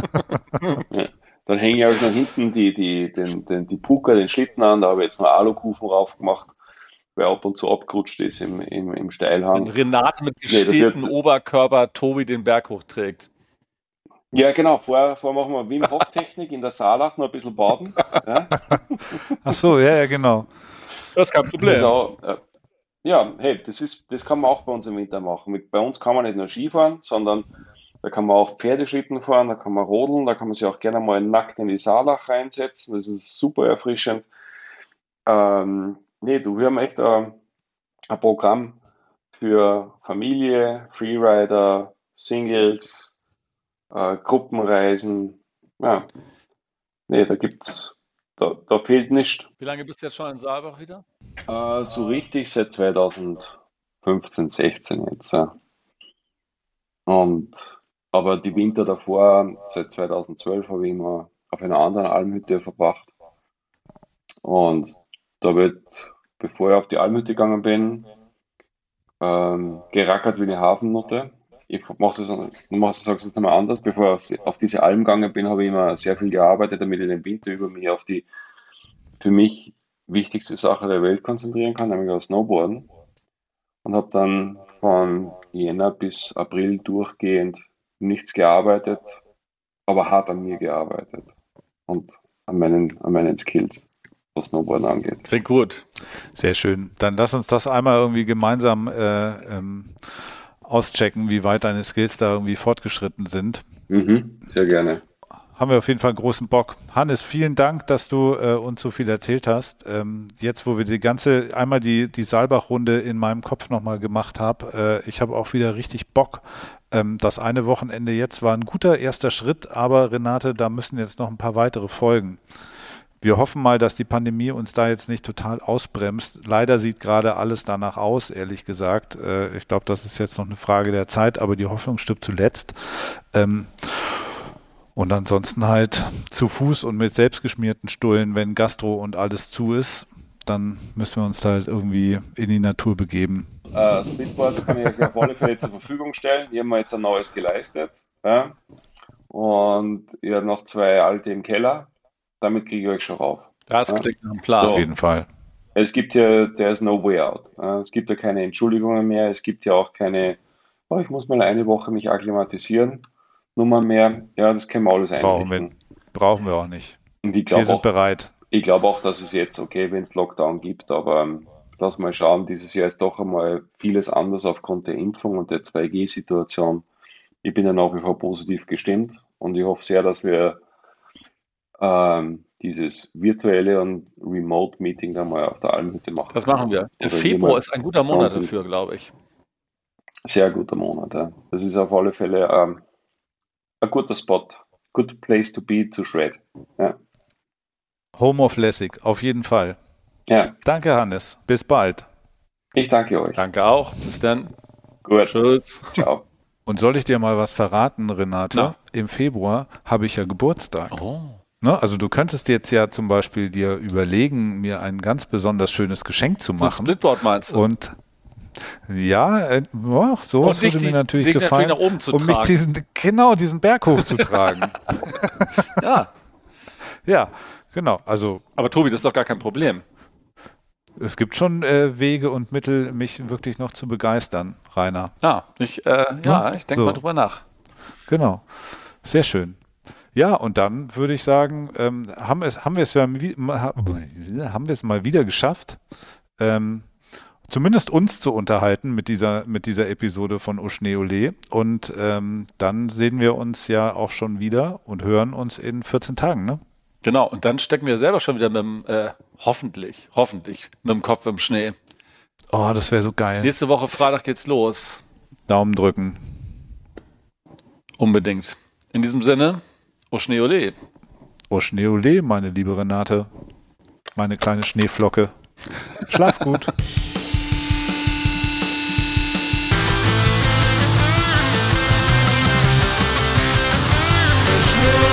(laughs)
ja. Dann hänge ich euch noch hinten die, die, den, den, die Puka, den Schlitten an. Da habe ich jetzt noch Alukufen rauf gemacht, weil ab und zu abgerutscht ist im, im, im Steilhang.
Wenn Renate mit gestähltem nee, Oberkörper Tobi den Berg hochträgt.
Ja, genau. Vorher, vorher machen wir Wim Hof Technik in der Saalach noch ein bisschen baden. Ja. (laughs)
Ach so, ja, ja, genau.
Das ist kein Problem.
Genau. Ja, hey, das, ist, das kann man auch bei uns im Winter machen. Bei uns kann man nicht nur Skifahren, sondern da kann man auch Pferdeschlitten fahren, da kann man rodeln, da kann man sich auch gerne mal nackt in die Saalach reinsetzen. Das ist super erfrischend. Ähm, nee, du, wir haben echt ein, ein Programm für Familie, Freerider, Singles, äh, Gruppenreisen. Ja, nee, da gibt's, da, da fehlt nichts.
Wie lange bist du jetzt schon in Saalbach wieder?
Äh, so richtig seit 2015, 16 jetzt. Ja. Und aber die Winter davor, seit 2012, habe ich immer auf einer anderen Almhütte verbracht. Und da wird, bevor ich auf die Almhütte gegangen bin, ähm, gerackert wie eine Hafennutte ich mache es, jetzt nochmal anders. Bevor ich auf diese Alm gegangen bin, habe ich immer sehr viel gearbeitet, damit ich den Winter über mich auf die für mich wichtigste Sache der Welt konzentrieren kann, nämlich auf Snowboarden. Und habe dann von Jänner bis April durchgehend nichts gearbeitet, aber hart an mir gearbeitet und an meinen, an meinen Skills, was Snowboarden angeht.
Klingt gut. Sehr schön. Dann lass uns das einmal irgendwie gemeinsam äh, ähm, auschecken, wie weit deine Skills da irgendwie fortgeschritten sind.
Mhm, sehr gerne
haben wir auf jeden Fall großen Bock. Hannes, vielen Dank, dass du äh, uns so viel erzählt hast. Ähm, jetzt, wo wir die ganze, einmal die, die Saalbach-Runde in meinem Kopf nochmal gemacht haben, äh, ich habe auch wieder richtig Bock. Ähm, das eine Wochenende jetzt war ein guter erster Schritt, aber Renate, da müssen jetzt noch ein paar weitere folgen. Wir hoffen mal, dass die Pandemie uns da jetzt nicht total ausbremst. Leider sieht gerade alles danach aus, ehrlich gesagt. Äh, ich glaube, das ist jetzt noch eine Frage der Zeit, aber die Hoffnung stirbt zuletzt. Ähm, und ansonsten halt zu Fuß und mit selbstgeschmierten Stullen, wenn Gastro und alles zu ist, dann müssen wir uns halt irgendwie in die Natur begeben.
Uh, Splitboard kann ich auf alle Fälle zur Verfügung stellen. Hier haben wir jetzt ein neues geleistet. Ja? Und ihr habt noch zwei alte im Keller. Damit kriege ich euch schon rauf.
Das ja? klingt nach einem Plan. So. Auf jeden Fall.
Es gibt ja, there is no way out. Es gibt ja keine Entschuldigungen mehr. Es gibt ja auch keine, oh, ich muss mal eine Woche mich akklimatisieren. Nummer mehr. Ja, das können wir alles
brauchen einrichten. Wir, brauchen wir auch nicht.
Und ich wir
sind auch, bereit.
Ich glaube auch, dass es jetzt okay, wenn es Lockdown gibt, aber ähm, lass mal schauen. Dieses Jahr ist doch einmal vieles anders aufgrund der Impfung und der 2G-Situation. Ich bin ja nach wie vor positiv gestimmt und ich hoffe sehr, dass wir ähm, dieses virtuelle und Remote-Meeting dann mal auf der Almhütte machen.
Das machen wir. Der Februar ist ein guter Monat dafür, glaube ich.
Sehr guter Monat, ja. Das ist auf alle Fälle ähm, ein guter Spot. Good place to be to shred. Ja.
Home of Lessig, auf jeden Fall. Ja. Danke, Hannes. Bis bald.
Ich danke euch.
Danke auch. Bis dann.
Gut. Tschüss.
Ciao. Und soll ich dir mal was verraten, Renate? Na? Im Februar habe ich ja Geburtstag. Oh. Ne? Also du könntest jetzt ja zum Beispiel dir überlegen, mir ein ganz besonders schönes Geschenk zu machen. So
ein Splitboard meinst du?
Und ja, äh, oh, sowas würde mir natürlich gefallen,
natürlich nach oben zu
um tragen. mich diesen, genau diesen Berg hochzutragen. (laughs)
ja.
Ja, genau. Also,
Aber Tobi, das ist doch gar kein Problem.
Es gibt schon äh, Wege und Mittel, mich wirklich noch zu begeistern, Rainer.
Ja, ich, äh, ja, ich denke so. mal drüber nach.
Genau. Sehr schön. Ja, und dann würde ich sagen, ähm, haben, wir es, haben, wir es ja, haben wir es mal wieder geschafft, ähm, zumindest uns zu unterhalten mit dieser, mit dieser Episode von Oschneole. Und ähm, dann sehen wir uns ja auch schon wieder und hören uns in 14 Tagen, ne?
Genau, und dann stecken wir selber schon wieder mit dem, äh, hoffentlich, hoffentlich, mit dem Kopf im Schnee.
Oh, das wäre so geil.
Nächste Woche Freitag geht's los.
Daumen drücken.
Unbedingt. In diesem Sinne, Oschneole.
Oschneole, meine liebe Renate. Meine kleine Schneeflocke. Schlaf gut. (laughs)